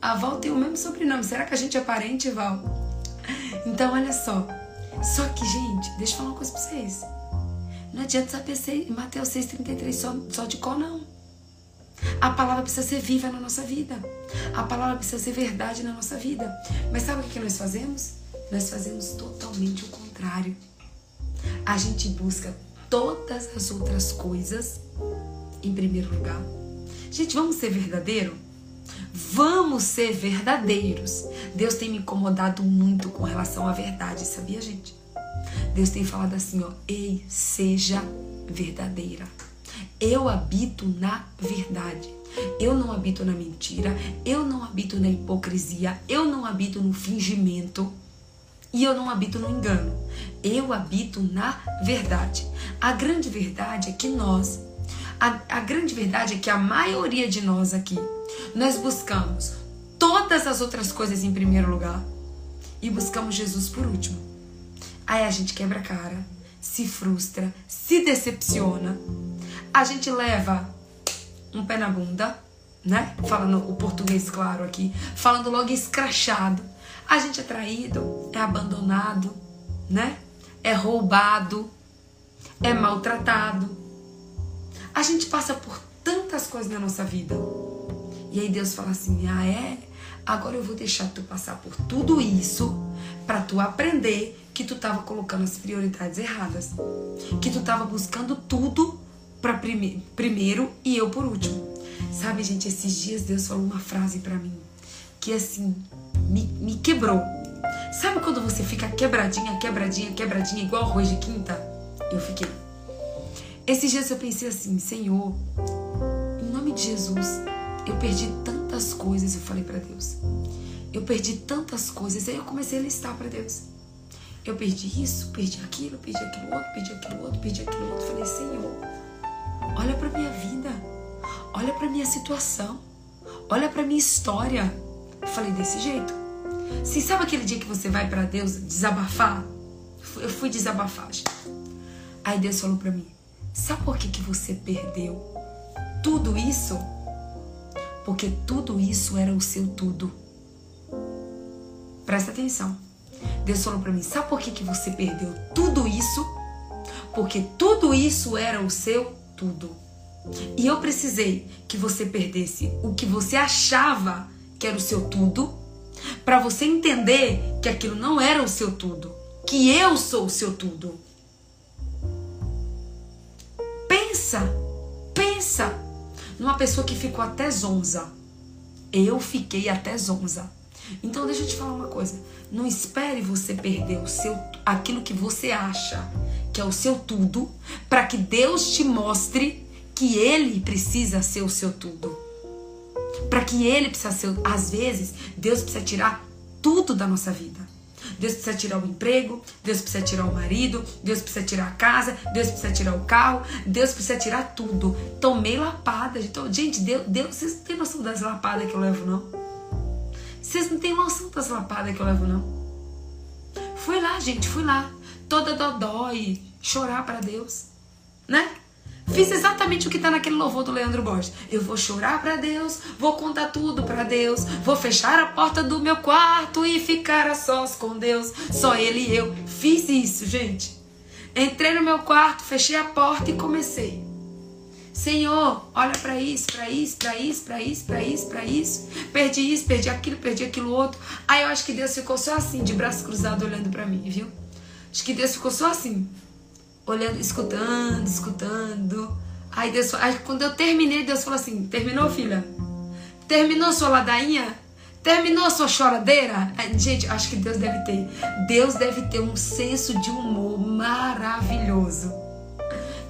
A Val tem o mesmo sobrenome. Será que a gente é parente, Val? Então, olha só. Só que, gente, deixa eu falar uma coisa pra vocês. Não adianta saber Mateus 6,33 só, só de cor, não. A palavra precisa ser viva na nossa vida. A palavra precisa ser verdade na nossa vida. Mas sabe o que nós fazemos? Nós fazemos totalmente o contrário. A gente busca todas as outras coisas em primeiro lugar. Gente, vamos ser verdadeiro? Vamos ser verdadeiros. Deus tem me incomodado muito com relação à verdade, sabia, gente? Deus tem falado assim, ó, ei, seja verdadeira. Eu habito na verdade. Eu não habito na mentira, eu não habito na hipocrisia, eu não habito no fingimento. E eu não habito no engano. Eu habito na verdade. A grande verdade é que nós, a, a grande verdade é que a maioria de nós aqui, nós buscamos todas as outras coisas em primeiro lugar e buscamos Jesus por último. Aí a gente quebra a cara, se frustra, se decepciona. A gente leva um pé na bunda, né? Falando o português claro aqui, falando logo escrachado a gente é traído, é abandonado, né? É roubado, é maltratado. A gente passa por tantas coisas na nossa vida. E aí Deus fala assim: "Ah, é? Agora eu vou deixar tu passar por tudo isso para tu aprender que tu tava colocando as prioridades erradas, que tu tava buscando tudo para prime primeiro e eu por último". Sabe, gente, esses dias Deus falou uma frase para mim que assim me, me quebrou. Sabe quando você fica quebradinha, quebradinha, quebradinha, igual arroz de quinta? Eu fiquei. Esses dias eu pensei assim, Senhor, em nome de Jesus, eu perdi tantas coisas, eu falei para Deus. Eu perdi tantas coisas, aí eu comecei a listar para Deus. Eu perdi isso, perdi aquilo, perdi aquilo outro, perdi aquilo outro, perdi aquilo outro. Falei, Senhor, olha para minha vida, olha para minha situação, olha para minha história. Falei desse jeito. Se sabe aquele dia que você vai para Deus desabafar? Eu fui desabafar. Aí Deus falou para mim: Sabe por que, que você perdeu tudo isso? Porque tudo isso era o seu tudo. Presta atenção. Deus falou para mim: Sabe por que, que você perdeu tudo isso? Porque tudo isso era o seu tudo. E eu precisei que você perdesse o que você achava que era o seu tudo, para você entender que aquilo não era o seu tudo, que eu sou o seu tudo. Pensa, pensa numa pessoa que ficou até zonza. Eu fiquei até zonza. Então deixa eu te falar uma coisa, não espere você perder o seu aquilo que você acha que é o seu tudo, para que Deus te mostre que ele precisa ser o seu tudo para que ele precisa ser, às vezes, Deus precisa tirar tudo da nossa vida. Deus precisa tirar o emprego, Deus precisa tirar o marido, Deus precisa tirar a casa, Deus precisa tirar o carro, Deus precisa tirar tudo. Tomei lapada. Gente, Deus, Deus, vocês não têm noção das lapadas que eu levo, não? Vocês não têm noção das lapadas que eu levo, não? Fui lá, gente, fui lá. Toda dodói, chorar para Deus, né? Fiz exatamente o que está naquele louvor do Leandro Borges. Eu vou chorar para Deus, vou contar tudo para Deus, vou fechar a porta do meu quarto e ficar a sós com Deus, só Ele e eu. Fiz isso, gente. Entrei no meu quarto, fechei a porta e comecei. Senhor, olha para isso, para isso, para isso, para isso, para isso, para isso. Perdi isso, perdi aquilo, perdi aquilo outro. Aí eu acho que Deus ficou só assim, de braço cruzado, olhando para mim, viu? Acho que Deus ficou só assim olhando, escutando, escutando. Aí, Deus, aí quando eu terminei, Deus falou assim: Terminou, filha? Terminou sua ladainha? Terminou sua choradeira? Gente, acho que Deus deve ter. Deus deve ter um senso de humor maravilhoso.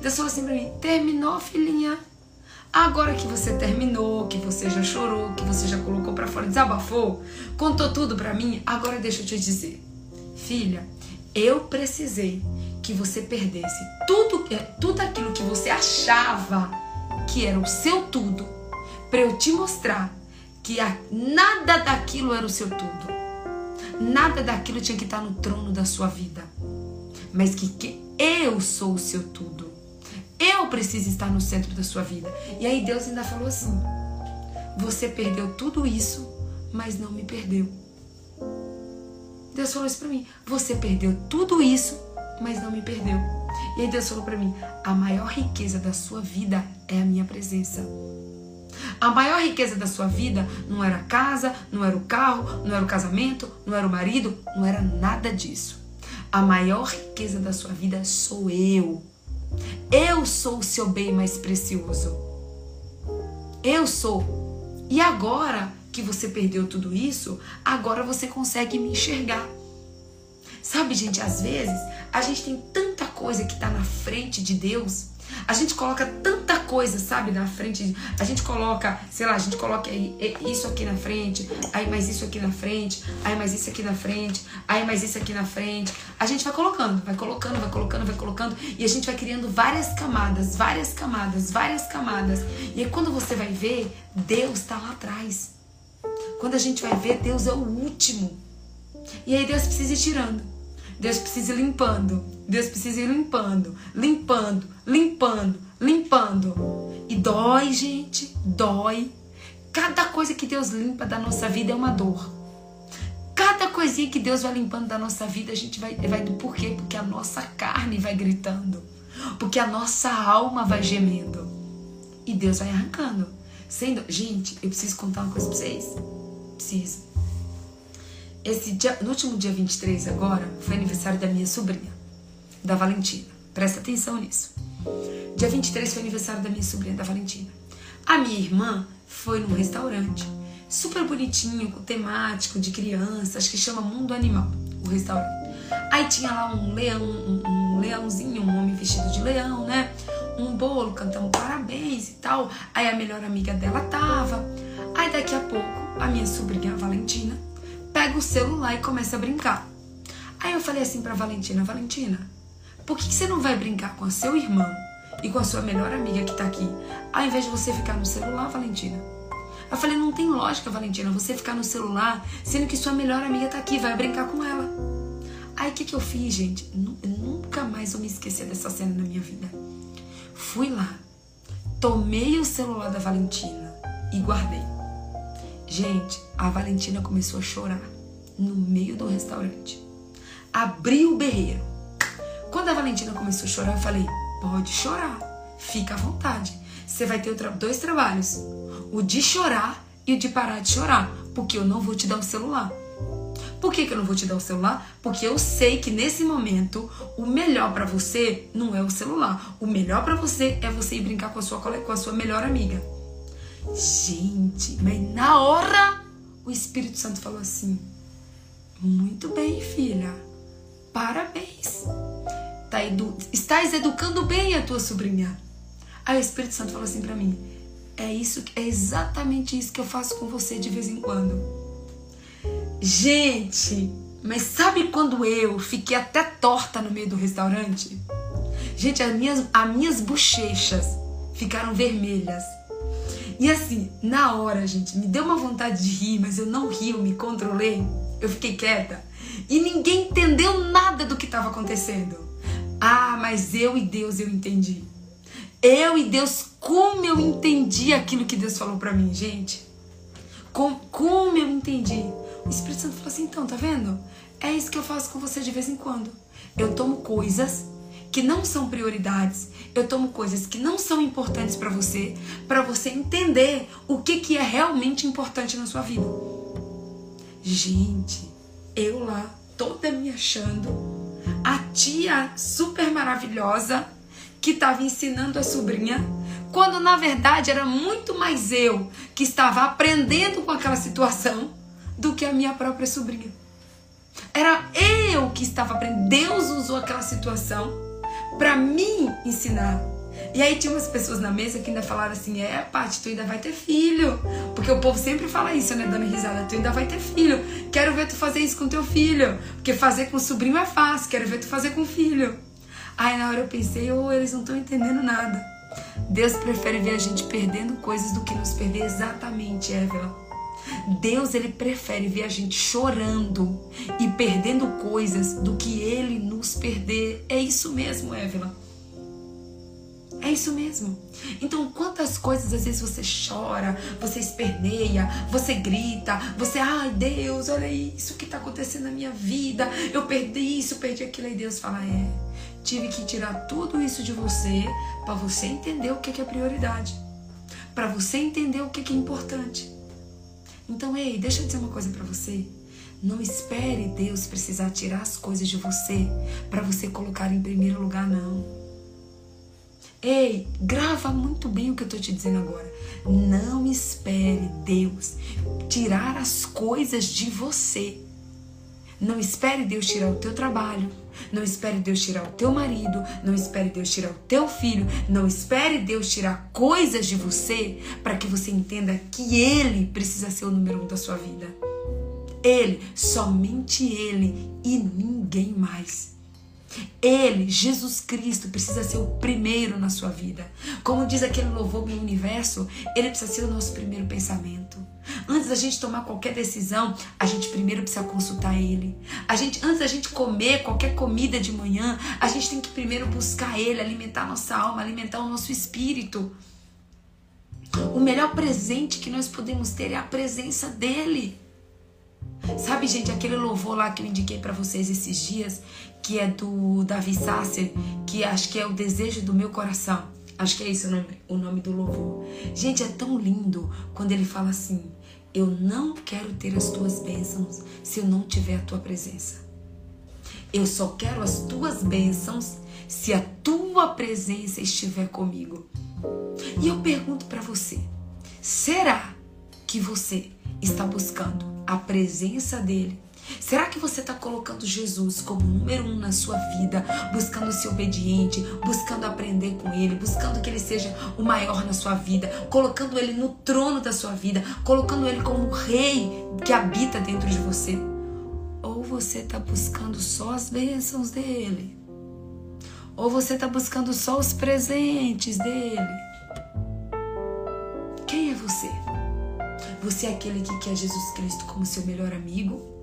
Deus falou assim pra mim: Terminou, filhinha? Agora que você terminou, que você já chorou, que você já colocou para fora, desabafou, contou tudo para mim, agora deixa eu te dizer. Filha, eu precisei que você perdesse tudo, é, tudo aquilo que você achava que era o seu tudo, para eu te mostrar que nada daquilo era o seu tudo. Nada daquilo tinha que estar no trono da sua vida. Mas que, que eu sou o seu tudo. Eu preciso estar no centro da sua vida. E aí Deus ainda falou assim: Você perdeu tudo isso, mas não me perdeu. Deus falou isso para mim. Você perdeu tudo isso, mas não me perdeu. E aí Deus falou para mim: a maior riqueza da sua vida é a minha presença. A maior riqueza da sua vida não era a casa, não era o carro, não era o casamento, não era o marido, não era nada disso. A maior riqueza da sua vida sou eu. Eu sou o seu bem mais precioso. Eu sou. E agora que você perdeu tudo isso, agora você consegue me enxergar. Sabe, gente, às vezes a gente tem tanta coisa que está na frente de Deus. A gente coloca tanta coisa, sabe, na frente. A gente coloca, sei lá, a gente coloca isso aqui na frente, aí mais isso aqui na frente, aí mais isso aqui na frente, aí mais isso aqui na frente. A gente vai colocando, vai colocando, vai colocando, vai colocando, e a gente vai criando várias camadas, várias camadas, várias camadas. E aí quando você vai ver, Deus está lá atrás. Quando a gente vai ver, Deus é o último. E aí Deus precisa ir tirando. Deus precisa ir limpando. Deus precisa ir limpando, limpando, limpando, limpando. E dói, gente, dói. Cada coisa que Deus limpa da nossa vida é uma dor. Cada coisinha que Deus vai limpando da nossa vida, a gente vai, vai do porquê? Porque a nossa carne vai gritando. Porque a nossa alma vai gemendo. E Deus vai arrancando. Sendo, gente, eu preciso contar uma coisa pra vocês. Preciso. Esse dia, no último dia 23 agora, foi aniversário da minha sobrinha, da Valentina. Presta atenção nisso. Dia 23 foi aniversário da minha sobrinha, da Valentina. A minha irmã foi num restaurante super bonitinho, com temático de crianças, que chama Mundo Animal, o restaurante. Aí tinha lá um leão, um, um leãozinho, um homem vestido de leão, né? Um bolo, cantando parabéns e tal. Aí a melhor amiga dela tava. Aí daqui a pouco, a minha sobrinha, a Valentina, pega o celular e começa a brincar. Aí eu falei assim pra Valentina, Valentina, por que, você não vai brincar com a seu irmão e com a sua melhor amiga que tá aqui, ao invés de você ficar no celular, Valentina? Eu falei, não tem lógica, Valentina, você ficar no celular, sendo que sua melhor amiga tá aqui, vai brincar com ela. Aí o que, que eu fiz, gente? Nunca mais vou me esquecer dessa cena na minha vida. Fui lá, tomei o celular da Valentina e guardei. Gente, a Valentina começou a chorar no meio do restaurante. Abriu o berreiro. Quando a Valentina começou a chorar, eu falei: pode chorar, fica à vontade. Você vai ter dois trabalhos: o de chorar e o de parar de chorar, porque eu não vou te dar o celular. Por que, que eu não vou te dar o celular? Porque eu sei que nesse momento o melhor para você não é o celular. O melhor para você é você ir brincar com a sua, com a sua melhor amiga. Gente, mas na hora o Espírito Santo falou assim: Muito bem, filha. Parabéns. Tá edu estás educando bem a tua sobrinha. Aí o Espírito Santo falou assim para mim: É isso, é exatamente isso que eu faço com você de vez em quando. Gente, Mas sabe quando eu fiquei até torta no meio do restaurante? Gente, as minhas, as minhas bochechas ficaram vermelhas. E assim, na hora, gente, me deu uma vontade de rir, mas eu não ri, eu me controlei. Eu fiquei quieta. E ninguém entendeu nada do que estava acontecendo. Ah, mas eu e Deus eu entendi. Eu e Deus, como eu entendi aquilo que Deus falou para mim, gente. Como, como eu entendi. O Espírito Santo falou assim: então, tá vendo? É isso que eu faço com você de vez em quando. Eu tomo coisas que não são prioridades, eu tomo coisas que não são importantes para você, para você entender o que, que é realmente importante na sua vida. Gente, eu lá, toda me achando, a tia super maravilhosa que estava ensinando a sobrinha, quando na verdade era muito mais eu que estava aprendendo com aquela situação do que a minha própria sobrinha. Era eu que estava aprendendo. Deus usou aquela situação para mim ensinar. E aí tinha umas pessoas na mesa que ainda falaram assim: é, Paty, tu ainda vai ter filho. Porque o povo sempre fala isso, né? Dando risada: tu ainda vai ter filho. Quero ver tu fazer isso com teu filho. Porque fazer com sobrinho é fácil. Quero ver tu fazer com filho. Aí na hora eu pensei: oh, eles não estão entendendo nada. Deus prefere ver a gente perdendo coisas do que nos perder exatamente, Évila. Deus ele prefere ver a gente chorando e perdendo coisas do que ele nos perder. É isso mesmo, Évila. É isso mesmo. Então, quantas coisas às vezes você chora, você esperneia, você grita, você, ai Deus, olha isso que está acontecendo na minha vida, eu perdi isso, perdi aquilo. E Deus fala: é, tive que tirar tudo isso de você para você entender o que é prioridade, para você entender o que é importante. Então, ei, deixa eu dizer uma coisa para você. Não espere Deus precisar tirar as coisas de você para você colocar em primeiro lugar, não. Ei, grava muito bem o que eu estou te dizendo agora. Não espere Deus tirar as coisas de você. Não espere Deus tirar o teu trabalho. Não espere Deus tirar o teu marido. Não espere Deus tirar o teu filho. Não espere Deus tirar coisas de você para que você entenda que Ele precisa ser o número um da sua vida. Ele, somente Ele e ninguém mais. Ele, Jesus Cristo, precisa ser o primeiro na sua vida. Como diz aquele louvor no universo, ele precisa ser o nosso primeiro pensamento. Antes da gente tomar qualquer decisão, a gente primeiro precisa consultar ele. A gente, antes da gente comer qualquer comida de manhã, a gente tem que primeiro buscar ele, alimentar nossa alma, alimentar o nosso espírito. O melhor presente que nós podemos ter é a presença dele. Sabe, gente, aquele louvor lá que eu indiquei para vocês esses dias, que é do Davi Sasser, que acho que é o desejo do meu coração. Acho que é isso o nome, o nome do louvor. Gente, é tão lindo quando ele fala assim: Eu não quero ter as tuas bênçãos se eu não tiver a tua presença. Eu só quero as tuas bênçãos se a tua presença estiver comigo. E eu pergunto para você: será que você está buscando a presença dele Será que você está colocando Jesus como número um na sua vida, buscando ser obediente, buscando aprender com Ele, buscando que Ele seja o maior na sua vida, colocando Ele no trono da sua vida, colocando Ele como o Rei que habita dentro de você? Ou você está buscando só as bênçãos dele? Ou você está buscando só os presentes dele? Quem é você? Você é aquele que quer Jesus Cristo como seu melhor amigo?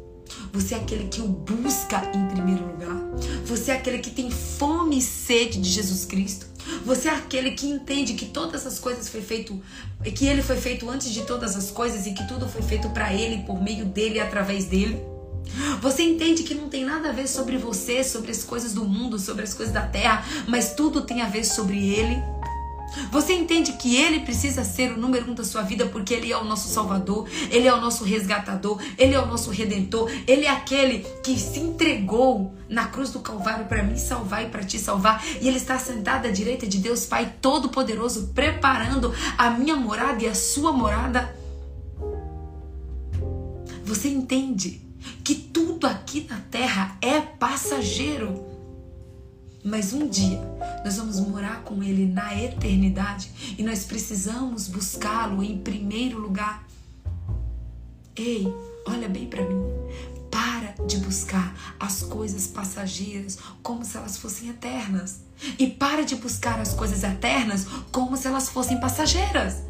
Você é aquele que o busca em primeiro lugar. Você é aquele que tem fome e sede de Jesus Cristo. Você é aquele que entende que todas as coisas foi feito, que ele foi feito antes de todas as coisas e que tudo foi feito para ele, por meio dele e através dele. Você entende que não tem nada a ver sobre você, sobre as coisas do mundo, sobre as coisas da terra, mas tudo tem a ver sobre ele. Você entende que Ele precisa ser o número um da sua vida porque Ele é o nosso Salvador, Ele é o nosso resgatador, Ele é o nosso redentor, Ele é aquele que se entregou na cruz do Calvário para me salvar e para te salvar, e Ele está sentado à direita de Deus Pai Todo-Poderoso, preparando a minha morada e a sua morada. Você entende que tudo aqui na terra é passageiro. Mas um dia nós vamos morar com Ele na eternidade e nós precisamos buscá-lo em primeiro lugar. Ei, olha bem para mim. Para de buscar as coisas passageiras como se elas fossem eternas. E para de buscar as coisas eternas como se elas fossem passageiras.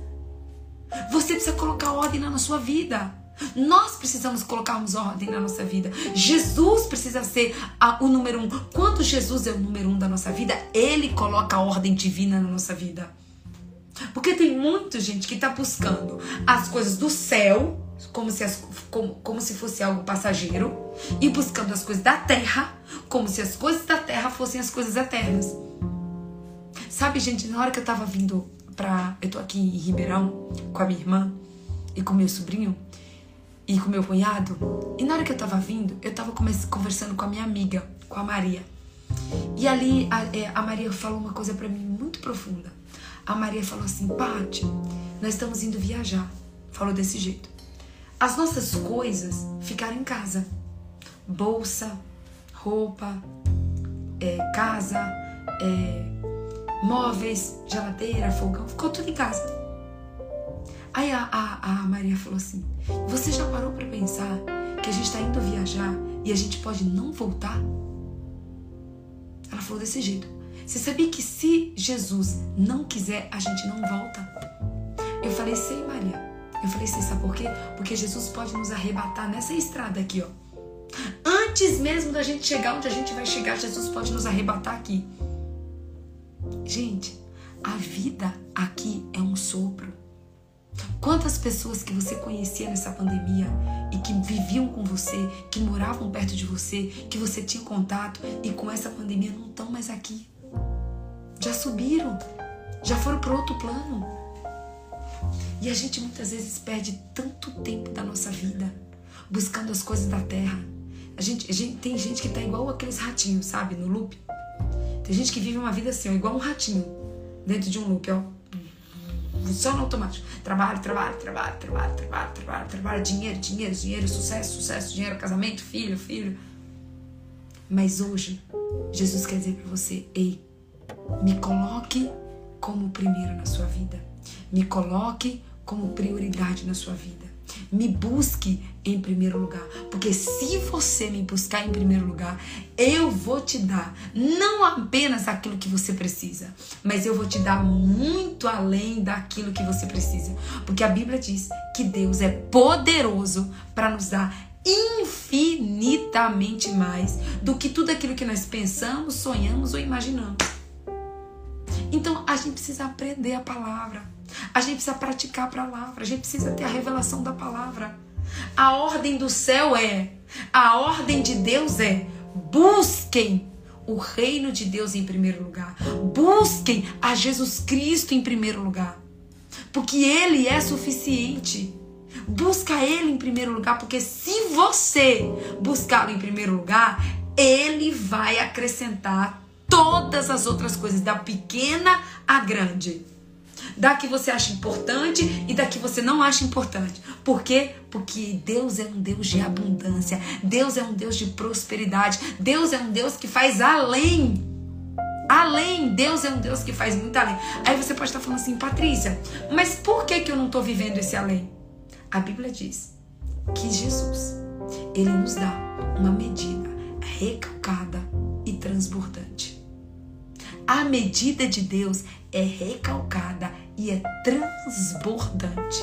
Você precisa colocar ordem na sua vida. Nós precisamos colocarmos ordem na nossa vida. Jesus precisa ser a, o número um. Quando Jesus é o número um da nossa vida, Ele coloca a ordem divina na nossa vida. Porque tem muita gente que está buscando as coisas do céu, como se, as, como, como se fosse algo passageiro, e buscando as coisas da terra, como se as coisas da terra fossem as coisas eternas. Sabe, gente, na hora que eu tava vindo pra. Eu tô aqui em Ribeirão com a minha irmã e com meu sobrinho e com meu cunhado, e na hora que eu tava vindo, eu tava conversando com a minha amiga, com a Maria. E ali a, é, a Maria falou uma coisa para mim muito profunda a Maria falou assim: Pati, nós estamos indo viajar. Falou desse jeito. As nossas coisas ficaram em casa: bolsa, roupa, é, casa, é, móveis, geladeira, fogão, ficou tudo em casa. Aí a, a, a Maria falou assim: Você já parou para pensar que a gente está indo viajar e a gente pode não voltar? Ela falou desse jeito. Você sabia que se Jesus não quiser, a gente não volta? Eu falei, sei, Maria. Eu falei, sei, sabe por quê? Porque Jesus pode nos arrebatar nessa estrada aqui, ó. Antes mesmo da gente chegar onde a gente vai chegar, Jesus pode nos arrebatar aqui. Gente, a vida aqui é um sopro. Quantas pessoas que você conhecia nessa pandemia e que viviam com você, que moravam perto de você, que você tinha contato e com essa pandemia não estão mais aqui já subiram, já foram para outro plano. E a gente muitas vezes perde tanto tempo da nossa vida buscando as coisas da terra. A gente, a gente tem gente que tá igual aqueles ratinhos, sabe, no loop. Tem gente que vive uma vida assim, ó, igual um ratinho dentro de um loop, ó. No automático. Trabalho, trabalho, trabalho, trabalho, trabalho, trabalho, trabalho, dinheiro, dinheiro, dinheiro, sucesso, sucesso, dinheiro, casamento, filho, filho. Mas hoje, Jesus quer dizer para você: ei, me coloque como primeiro na sua vida. Me coloque como prioridade na sua vida. Me busque em primeiro lugar, porque se você me buscar em primeiro lugar, eu vou te dar não apenas aquilo que você precisa, mas eu vou te dar muito além daquilo que você precisa, porque a Bíblia diz que Deus é poderoso para nos dar infinitamente mais do que tudo aquilo que nós pensamos, sonhamos ou imaginamos. Então a gente precisa aprender a palavra. A gente precisa praticar a palavra. A gente precisa ter a revelação da palavra. A ordem do céu é, a ordem de Deus é: busquem o reino de Deus em primeiro lugar. Busquem a Jesus Cristo em primeiro lugar. Porque Ele é suficiente. Busca Ele em primeiro lugar, porque se você buscá-lo em primeiro lugar, Ele vai acrescentar todas as outras coisas, da pequena à grande. Da que você acha importante e da que você não acha importante. Por quê? Porque Deus é um Deus de abundância. Deus é um Deus de prosperidade. Deus é um Deus que faz além. Além, Deus é um Deus que faz muito além. Aí você pode estar falando assim, Patrícia, mas por que, que eu não estou vivendo esse além? A Bíblia diz que Jesus, ele nos dá uma medida recalcada e transbordante. A medida de Deus é recalcada e é transbordante.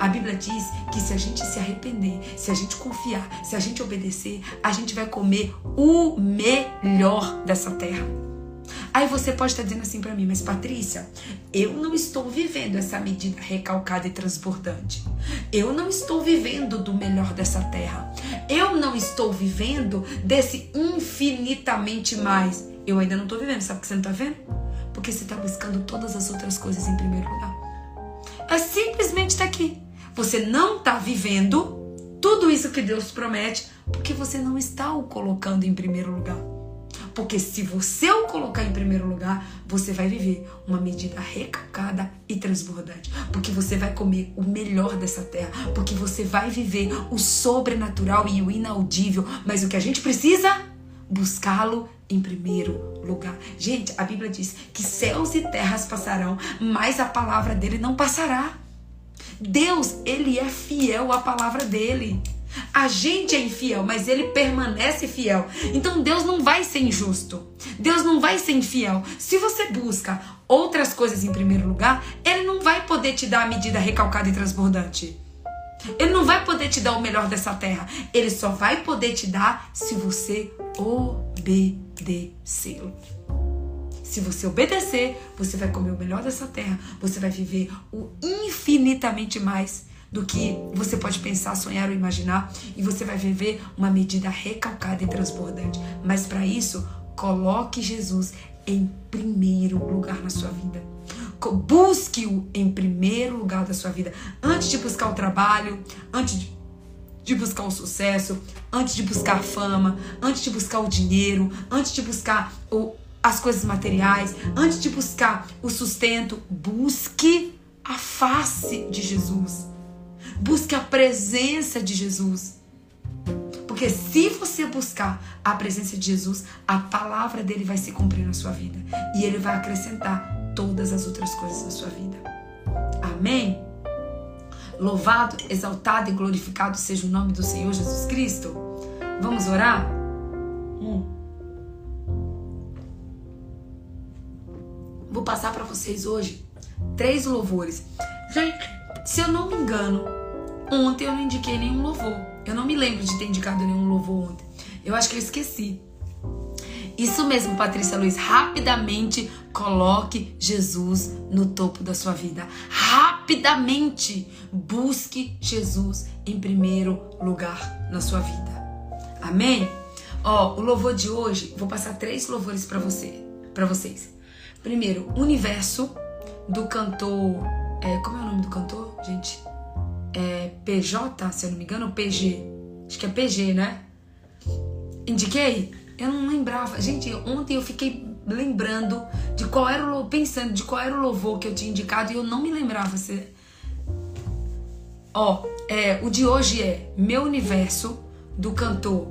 A Bíblia diz que se a gente se arrepender, se a gente confiar, se a gente obedecer, a gente vai comer o melhor dessa terra. Aí você pode estar dizendo assim para mim, mas Patrícia, eu não estou vivendo essa medida recalcada e transbordante. Eu não estou vivendo do melhor dessa terra. Eu não estou vivendo desse infinitamente mais. Eu ainda não tô vivendo, sabe por que você não tá vendo? Porque você tá buscando todas as outras coisas em primeiro lugar. É simplesmente tá aqui. Você não tá vivendo tudo isso que Deus promete porque você não está o colocando em primeiro lugar. Porque se você o colocar em primeiro lugar, você vai viver uma medida recalcada e transbordante. Porque você vai comer o melhor dessa terra. Porque você vai viver o sobrenatural e o inaudível. Mas o que a gente precisa? Buscá-lo em primeiro lugar. Gente, a Bíblia diz que céus e terras passarão, mas a palavra dele não passará. Deus, ele é fiel à palavra dele. A gente é infiel, mas ele permanece fiel. Então Deus não vai ser injusto. Deus não vai ser infiel. Se você busca outras coisas em primeiro lugar, ele não vai poder te dar a medida recalcada e transbordante. Ele não vai poder te dar o melhor dessa terra. Ele só vai poder te dar se você obedecê-lo. Se você obedecer, você vai comer o melhor dessa terra. Você vai viver o infinitamente mais do que você pode pensar, sonhar ou imaginar. E você vai viver uma medida recalcada e transbordante. Mas para isso, coloque Jesus em primeiro lugar na sua vida. Busque-o em primeiro lugar da sua vida. Antes de buscar o trabalho, antes de de buscar o sucesso, antes de buscar fama, antes de buscar o dinheiro, antes de buscar o, as coisas materiais, antes de buscar o sustento, busque a face de Jesus. Busque a presença de Jesus. Porque se você buscar a presença de Jesus, a palavra dele vai se cumprir na sua vida. E ele vai acrescentar todas as outras coisas na sua vida. Amém? Louvado, exaltado e glorificado seja o nome do Senhor Jesus Cristo. Vamos orar? Hum. Vou passar para vocês hoje três louvores. Gente, se eu não me engano, ontem eu não indiquei nenhum louvor. Eu não me lembro de ter indicado nenhum louvor ontem. Eu acho que eu esqueci. Isso mesmo, Patrícia Luiz. Rapidamente coloque Jesus no topo da sua vida. Rapidamente busque Jesus em primeiro lugar na sua vida. Amém? Ó, o louvor de hoje, vou passar três louvores para você, para vocês. Primeiro, Universo do cantor, é, como é o nome do cantor, gente? É PJ, se eu não me engano, PG. Acho que é PG, né? Indiquei? Eu não lembrava. Gente, ontem eu fiquei lembrando de qual era o pensando de qual era o louvor que eu tinha indicado e eu não me lembrava. Se... Ó, é, o de hoje é Meu Universo do cantor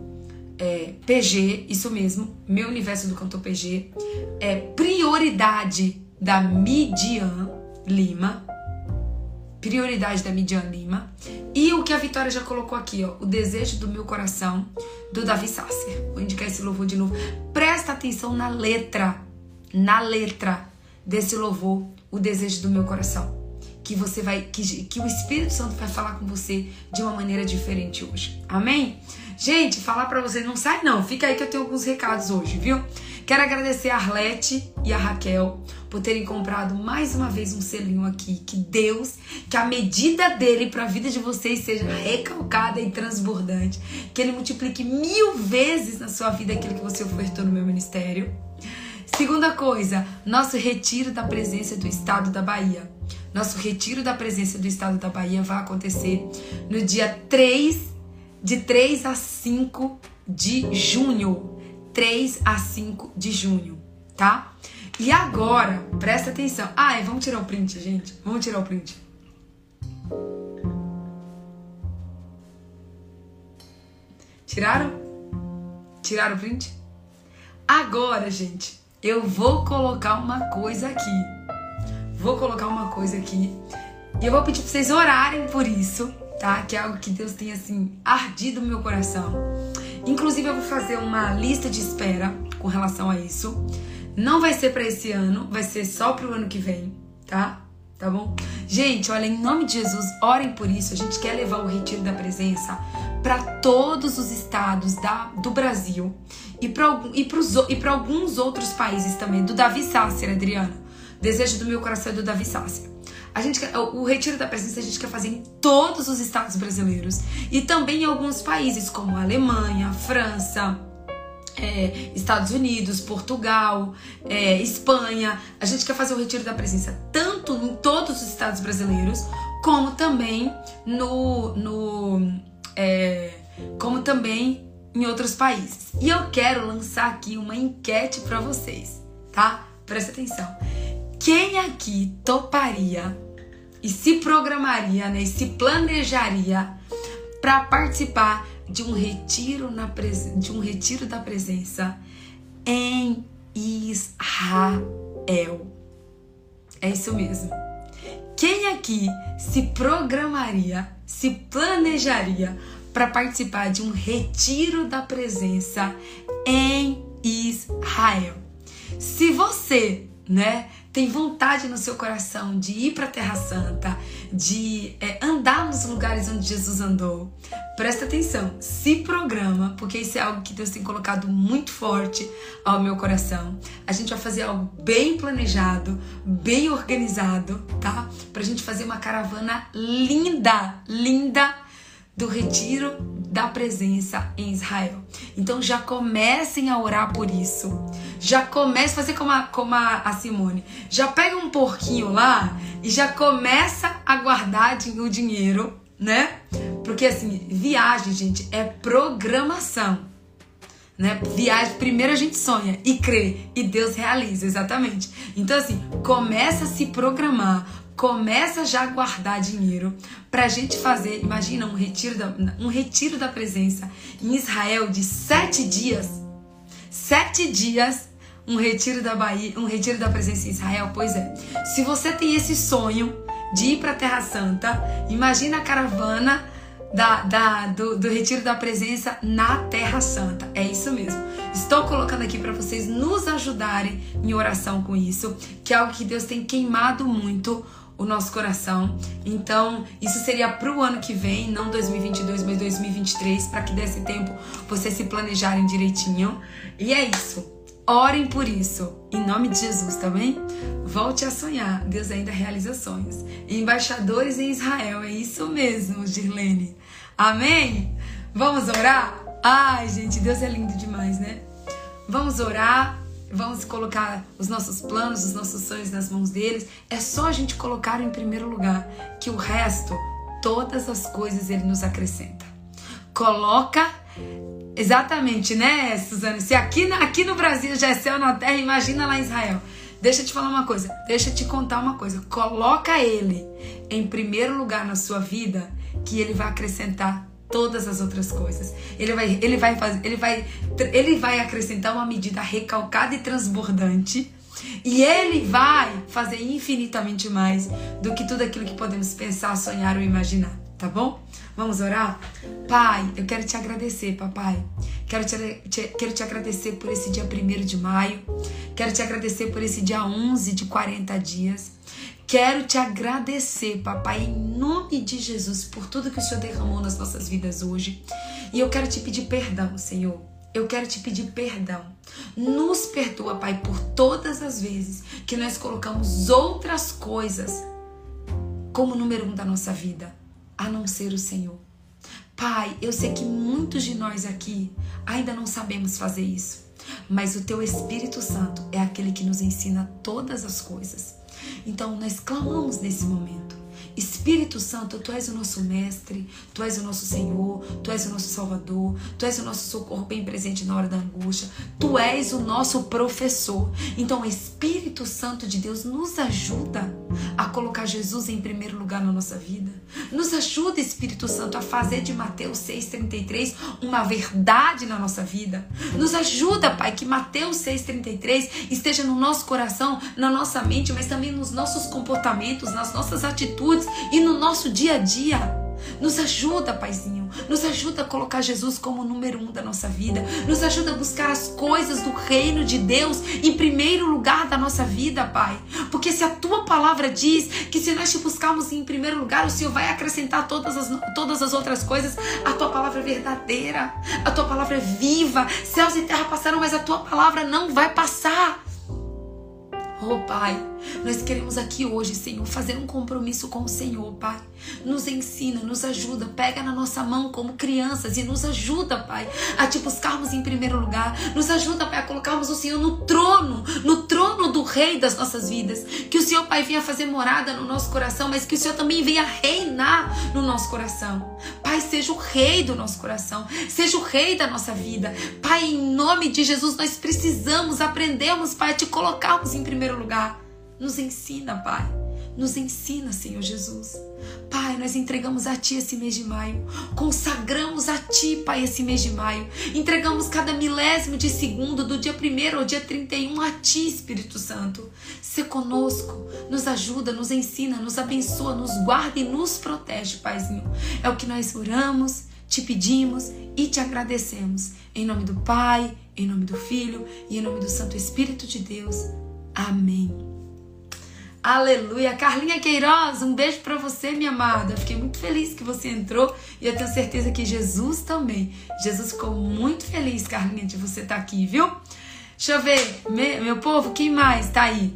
é, PG, isso mesmo, Meu Universo do cantor PG, é Prioridade da Midian Lima, Prioridade da Midian Lima, e o que a Vitória já colocou aqui, ó, O Desejo do Meu Coração, do Davi Sasser. Vou indicar esse louvor de novo. Presta atenção na letra, na letra desse louvor, O Desejo do Meu Coração. Que você vai, que, que o Espírito Santo vai falar com você de uma maneira diferente hoje. Amém? Gente, falar para vocês, não sai não, fica aí que eu tenho alguns recados hoje, viu? Quero agradecer a Arlete e a Raquel por terem comprado mais uma vez um selinho aqui. Que Deus, que a medida dele para a vida de vocês seja recalcada e transbordante. Que ele multiplique mil vezes na sua vida aquilo que você ofertou no meu ministério. Segunda coisa, nosso retiro da presença do estado da Bahia. Nosso retiro da presença do estado da Bahia vai acontecer no dia 3, de 3 a 5 de junho. 3 a 5 de junho, tá? E agora, presta atenção. Ah, é, vamos tirar o print, gente. Vamos tirar o print. Tiraram? Tiraram o print? Agora, gente, eu vou colocar uma coisa aqui. Vou colocar uma coisa aqui. E eu vou pedir pra vocês orarem por isso, tá? Que é algo que Deus tem, assim, ardido no meu coração. Inclusive, eu vou fazer uma lista de espera com relação a isso. Não vai ser para esse ano, vai ser só pro ano que vem, tá? Tá bom? Gente, olha, em nome de Jesus, orem por isso. A gente quer levar o retiro da presença para todos os estados da, do Brasil e para alguns outros países também. Do Davi Sácer, Adriana. Desejo do meu coração é do Davi Sácer. A gente quer, o retiro da presença a gente quer fazer em todos os estados brasileiros e também em alguns países como Alemanha, França, é, Estados Unidos, Portugal, é, Espanha. A gente quer fazer o retiro da presença tanto em todos os estados brasileiros como também no, no é, como também em outros países. E eu quero lançar aqui uma enquete para vocês, tá? Presta atenção. Quem aqui toparia e se programaria, né, e se planejaria para participar de um retiro na de um retiro da presença em Israel? É isso mesmo. Quem aqui se programaria, se planejaria para participar de um retiro da presença em Israel. Se você, né, tem vontade no seu coração de ir para a Terra Santa, de é, andar nos lugares onde Jesus andou, presta atenção, se programa, porque isso é algo que Deus tem colocado muito forte ao meu coração. A gente vai fazer algo bem planejado, bem organizado, tá? Pra gente fazer uma caravana linda, linda do retiro da presença em Israel. Então já comecem a orar por isso. Já comece a fazer como a, como a, Simone. Já pega um porquinho lá e já começa a guardar o dinheiro, né? Porque assim, viagem, gente, é programação. Né? Viagem, primeiro a gente sonha e crê e Deus realiza, exatamente. Então assim, começa a se programar, começa já a guardar dinheiro para a gente fazer, imagina um retiro da, um retiro da presença em Israel de sete dias, sete dias, um retiro da Bahia, um retiro da presença em Israel. Pois é, se você tem esse sonho de ir para a Terra Santa, imagina a caravana da, da, do, do retiro da presença na Terra Santa. É isso mesmo. Estou colocando aqui para vocês nos ajudarem em oração com isso, que é algo que Deus tem queimado muito o nosso coração. Então, isso seria para o ano que vem, não 2022, mas 2023, para que desse tempo vocês se planejarem direitinho. E é isso. Orem por isso, em nome de Jesus, tá bem? Volte a sonhar, Deus ainda realiza sonhos. Embaixadores em Israel, é isso mesmo, Girlene. Amém? Vamos orar? Ai, gente, Deus é lindo demais, né? Vamos orar vamos colocar os nossos planos, os nossos sonhos nas mãos deles. É só a gente colocar em primeiro lugar, que o resto, todas as coisas ele nos acrescenta. Coloca exatamente, né, Suzana? Se aqui, aqui no Brasil já é céu na terra, imagina lá em Israel. Deixa eu te falar uma coisa, deixa eu te contar uma coisa. Coloca ele em primeiro lugar na sua vida, que ele vai acrescentar todas as outras coisas. Ele vai, ele vai fazer, ele vai, ele vai acrescentar uma medida recalcada e transbordante. E ele vai fazer infinitamente mais do que tudo aquilo que podemos pensar, sonhar ou imaginar, tá bom? Vamos orar? Pai, eu quero te agradecer, papai. Quero te, te, quero te agradecer por esse dia 1 de maio. Quero te agradecer por esse dia 11 de 40 dias. Quero te agradecer, papai, em nome de Jesus, por tudo que o Senhor derramou nas nossas vidas hoje. E eu quero te pedir perdão, Senhor. Eu quero te pedir perdão. Nos perdoa, Pai, por todas as vezes que nós colocamos outras coisas como número um da nossa vida, a não ser o Senhor. Pai, eu sei que muitos de nós aqui ainda não sabemos fazer isso, mas o Teu Espírito Santo é aquele que nos ensina todas as coisas. Então nós clamamos nesse momento. Espírito Santo, tu és o nosso mestre, tu és o nosso Senhor, tu és o nosso Salvador, tu és o nosso socorro bem presente na hora da angústia, tu és o nosso professor. Então, Espírito Santo de Deus nos ajuda a colocar Jesus em primeiro lugar na nossa vida. Nos ajuda, Espírito Santo, a fazer de Mateus 6,33 uma verdade na nossa vida. Nos ajuda, Pai, que Mateus 6,33 esteja no nosso coração, na nossa mente, mas também nos nossos comportamentos, nas nossas atitudes e no nosso dia a dia. Nos ajuda, Paizinho. Nos ajuda a colocar Jesus como o número um da nossa vida. Nos ajuda a buscar as coisas do reino de Deus em primeiro lugar da nossa vida, Pai. Porque se a tua palavra diz que se nós te buscarmos em primeiro lugar, o Senhor vai acrescentar todas as, todas as outras coisas, a tua palavra é verdadeira. A tua palavra é viva. Céus e terra passaram, mas a tua palavra não vai passar. Oh, Pai, nós queremos aqui hoje, Senhor, fazer um compromisso com o Senhor, Pai. Nos ensina, nos ajuda, pega na nossa mão como crianças e nos ajuda, Pai, a te buscarmos em primeiro lugar. Nos ajuda, Pai, a colocarmos o Senhor no trono, no trono do Rei das nossas vidas. Que o Senhor, Pai, venha fazer morada no nosso coração, mas que o Senhor também venha reinar no nosso coração. Pai, seja o Rei do nosso coração, seja o Rei da nossa vida. Pai, em nome de Jesus, nós precisamos, aprendemos, Pai, a te colocarmos em primeiro lugar. Nos ensina, Pai. Nos ensina, Senhor Jesus. Pai, nós entregamos a Ti esse mês de maio. Consagramos a Ti, Pai, esse mês de maio. Entregamos cada milésimo de segundo, do dia 1 ao dia 31, a Ti, Espírito Santo. Se conosco, nos ajuda, nos ensina, nos abençoa, nos guarda e nos protege, Paizinho. É o que nós oramos te pedimos e te agradecemos. Em nome do Pai, em nome do Filho e em nome do Santo Espírito de Deus. Amém. Aleluia. Carlinha Queiroz, um beijo para você, minha amada. Fiquei muito feliz que você entrou e eu tenho certeza que Jesus também. Jesus ficou muito feliz, Carlinha, de você estar tá aqui, viu? Deixa eu ver, meu povo, quem mais tá aí?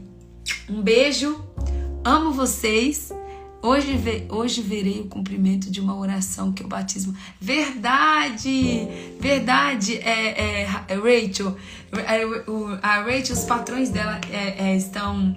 Um beijo, amo vocês. Hoje, hoje verei o cumprimento de uma oração que é o batismo. Verdade! Verdade, é, é Rachel. É, a Rachel, os patrões dela é, é, estão,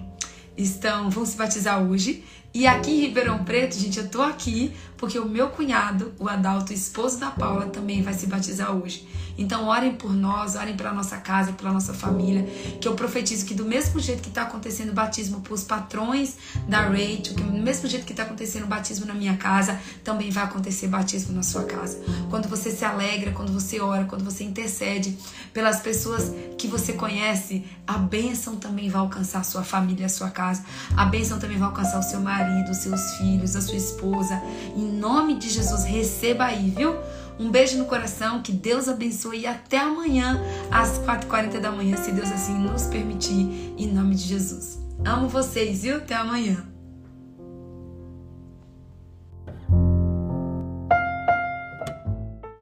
estão vão se batizar hoje. E aqui em Ribeirão Preto, gente, eu tô aqui porque o meu cunhado, o Adalto, esposo da Paula, também vai se batizar hoje. Então, orem por nós, orem pela nossa casa, pela nossa família. Que eu profetizo que, do mesmo jeito que está acontecendo o batismo para os patrões da Rachel, que do mesmo jeito que está acontecendo o batismo na minha casa, também vai acontecer batismo na sua casa. Quando você se alegra, quando você ora, quando você intercede pelas pessoas que você conhece, a bênção também vai alcançar a sua família, a sua casa. A bênção também vai alcançar o seu marido, os seus filhos, a sua esposa. Em nome de Jesus, receba aí, viu? Um beijo no coração, que Deus abençoe e até amanhã, às 4h40 da manhã, se Deus assim nos permitir, em nome de Jesus. Amo vocês, viu? Até amanhã.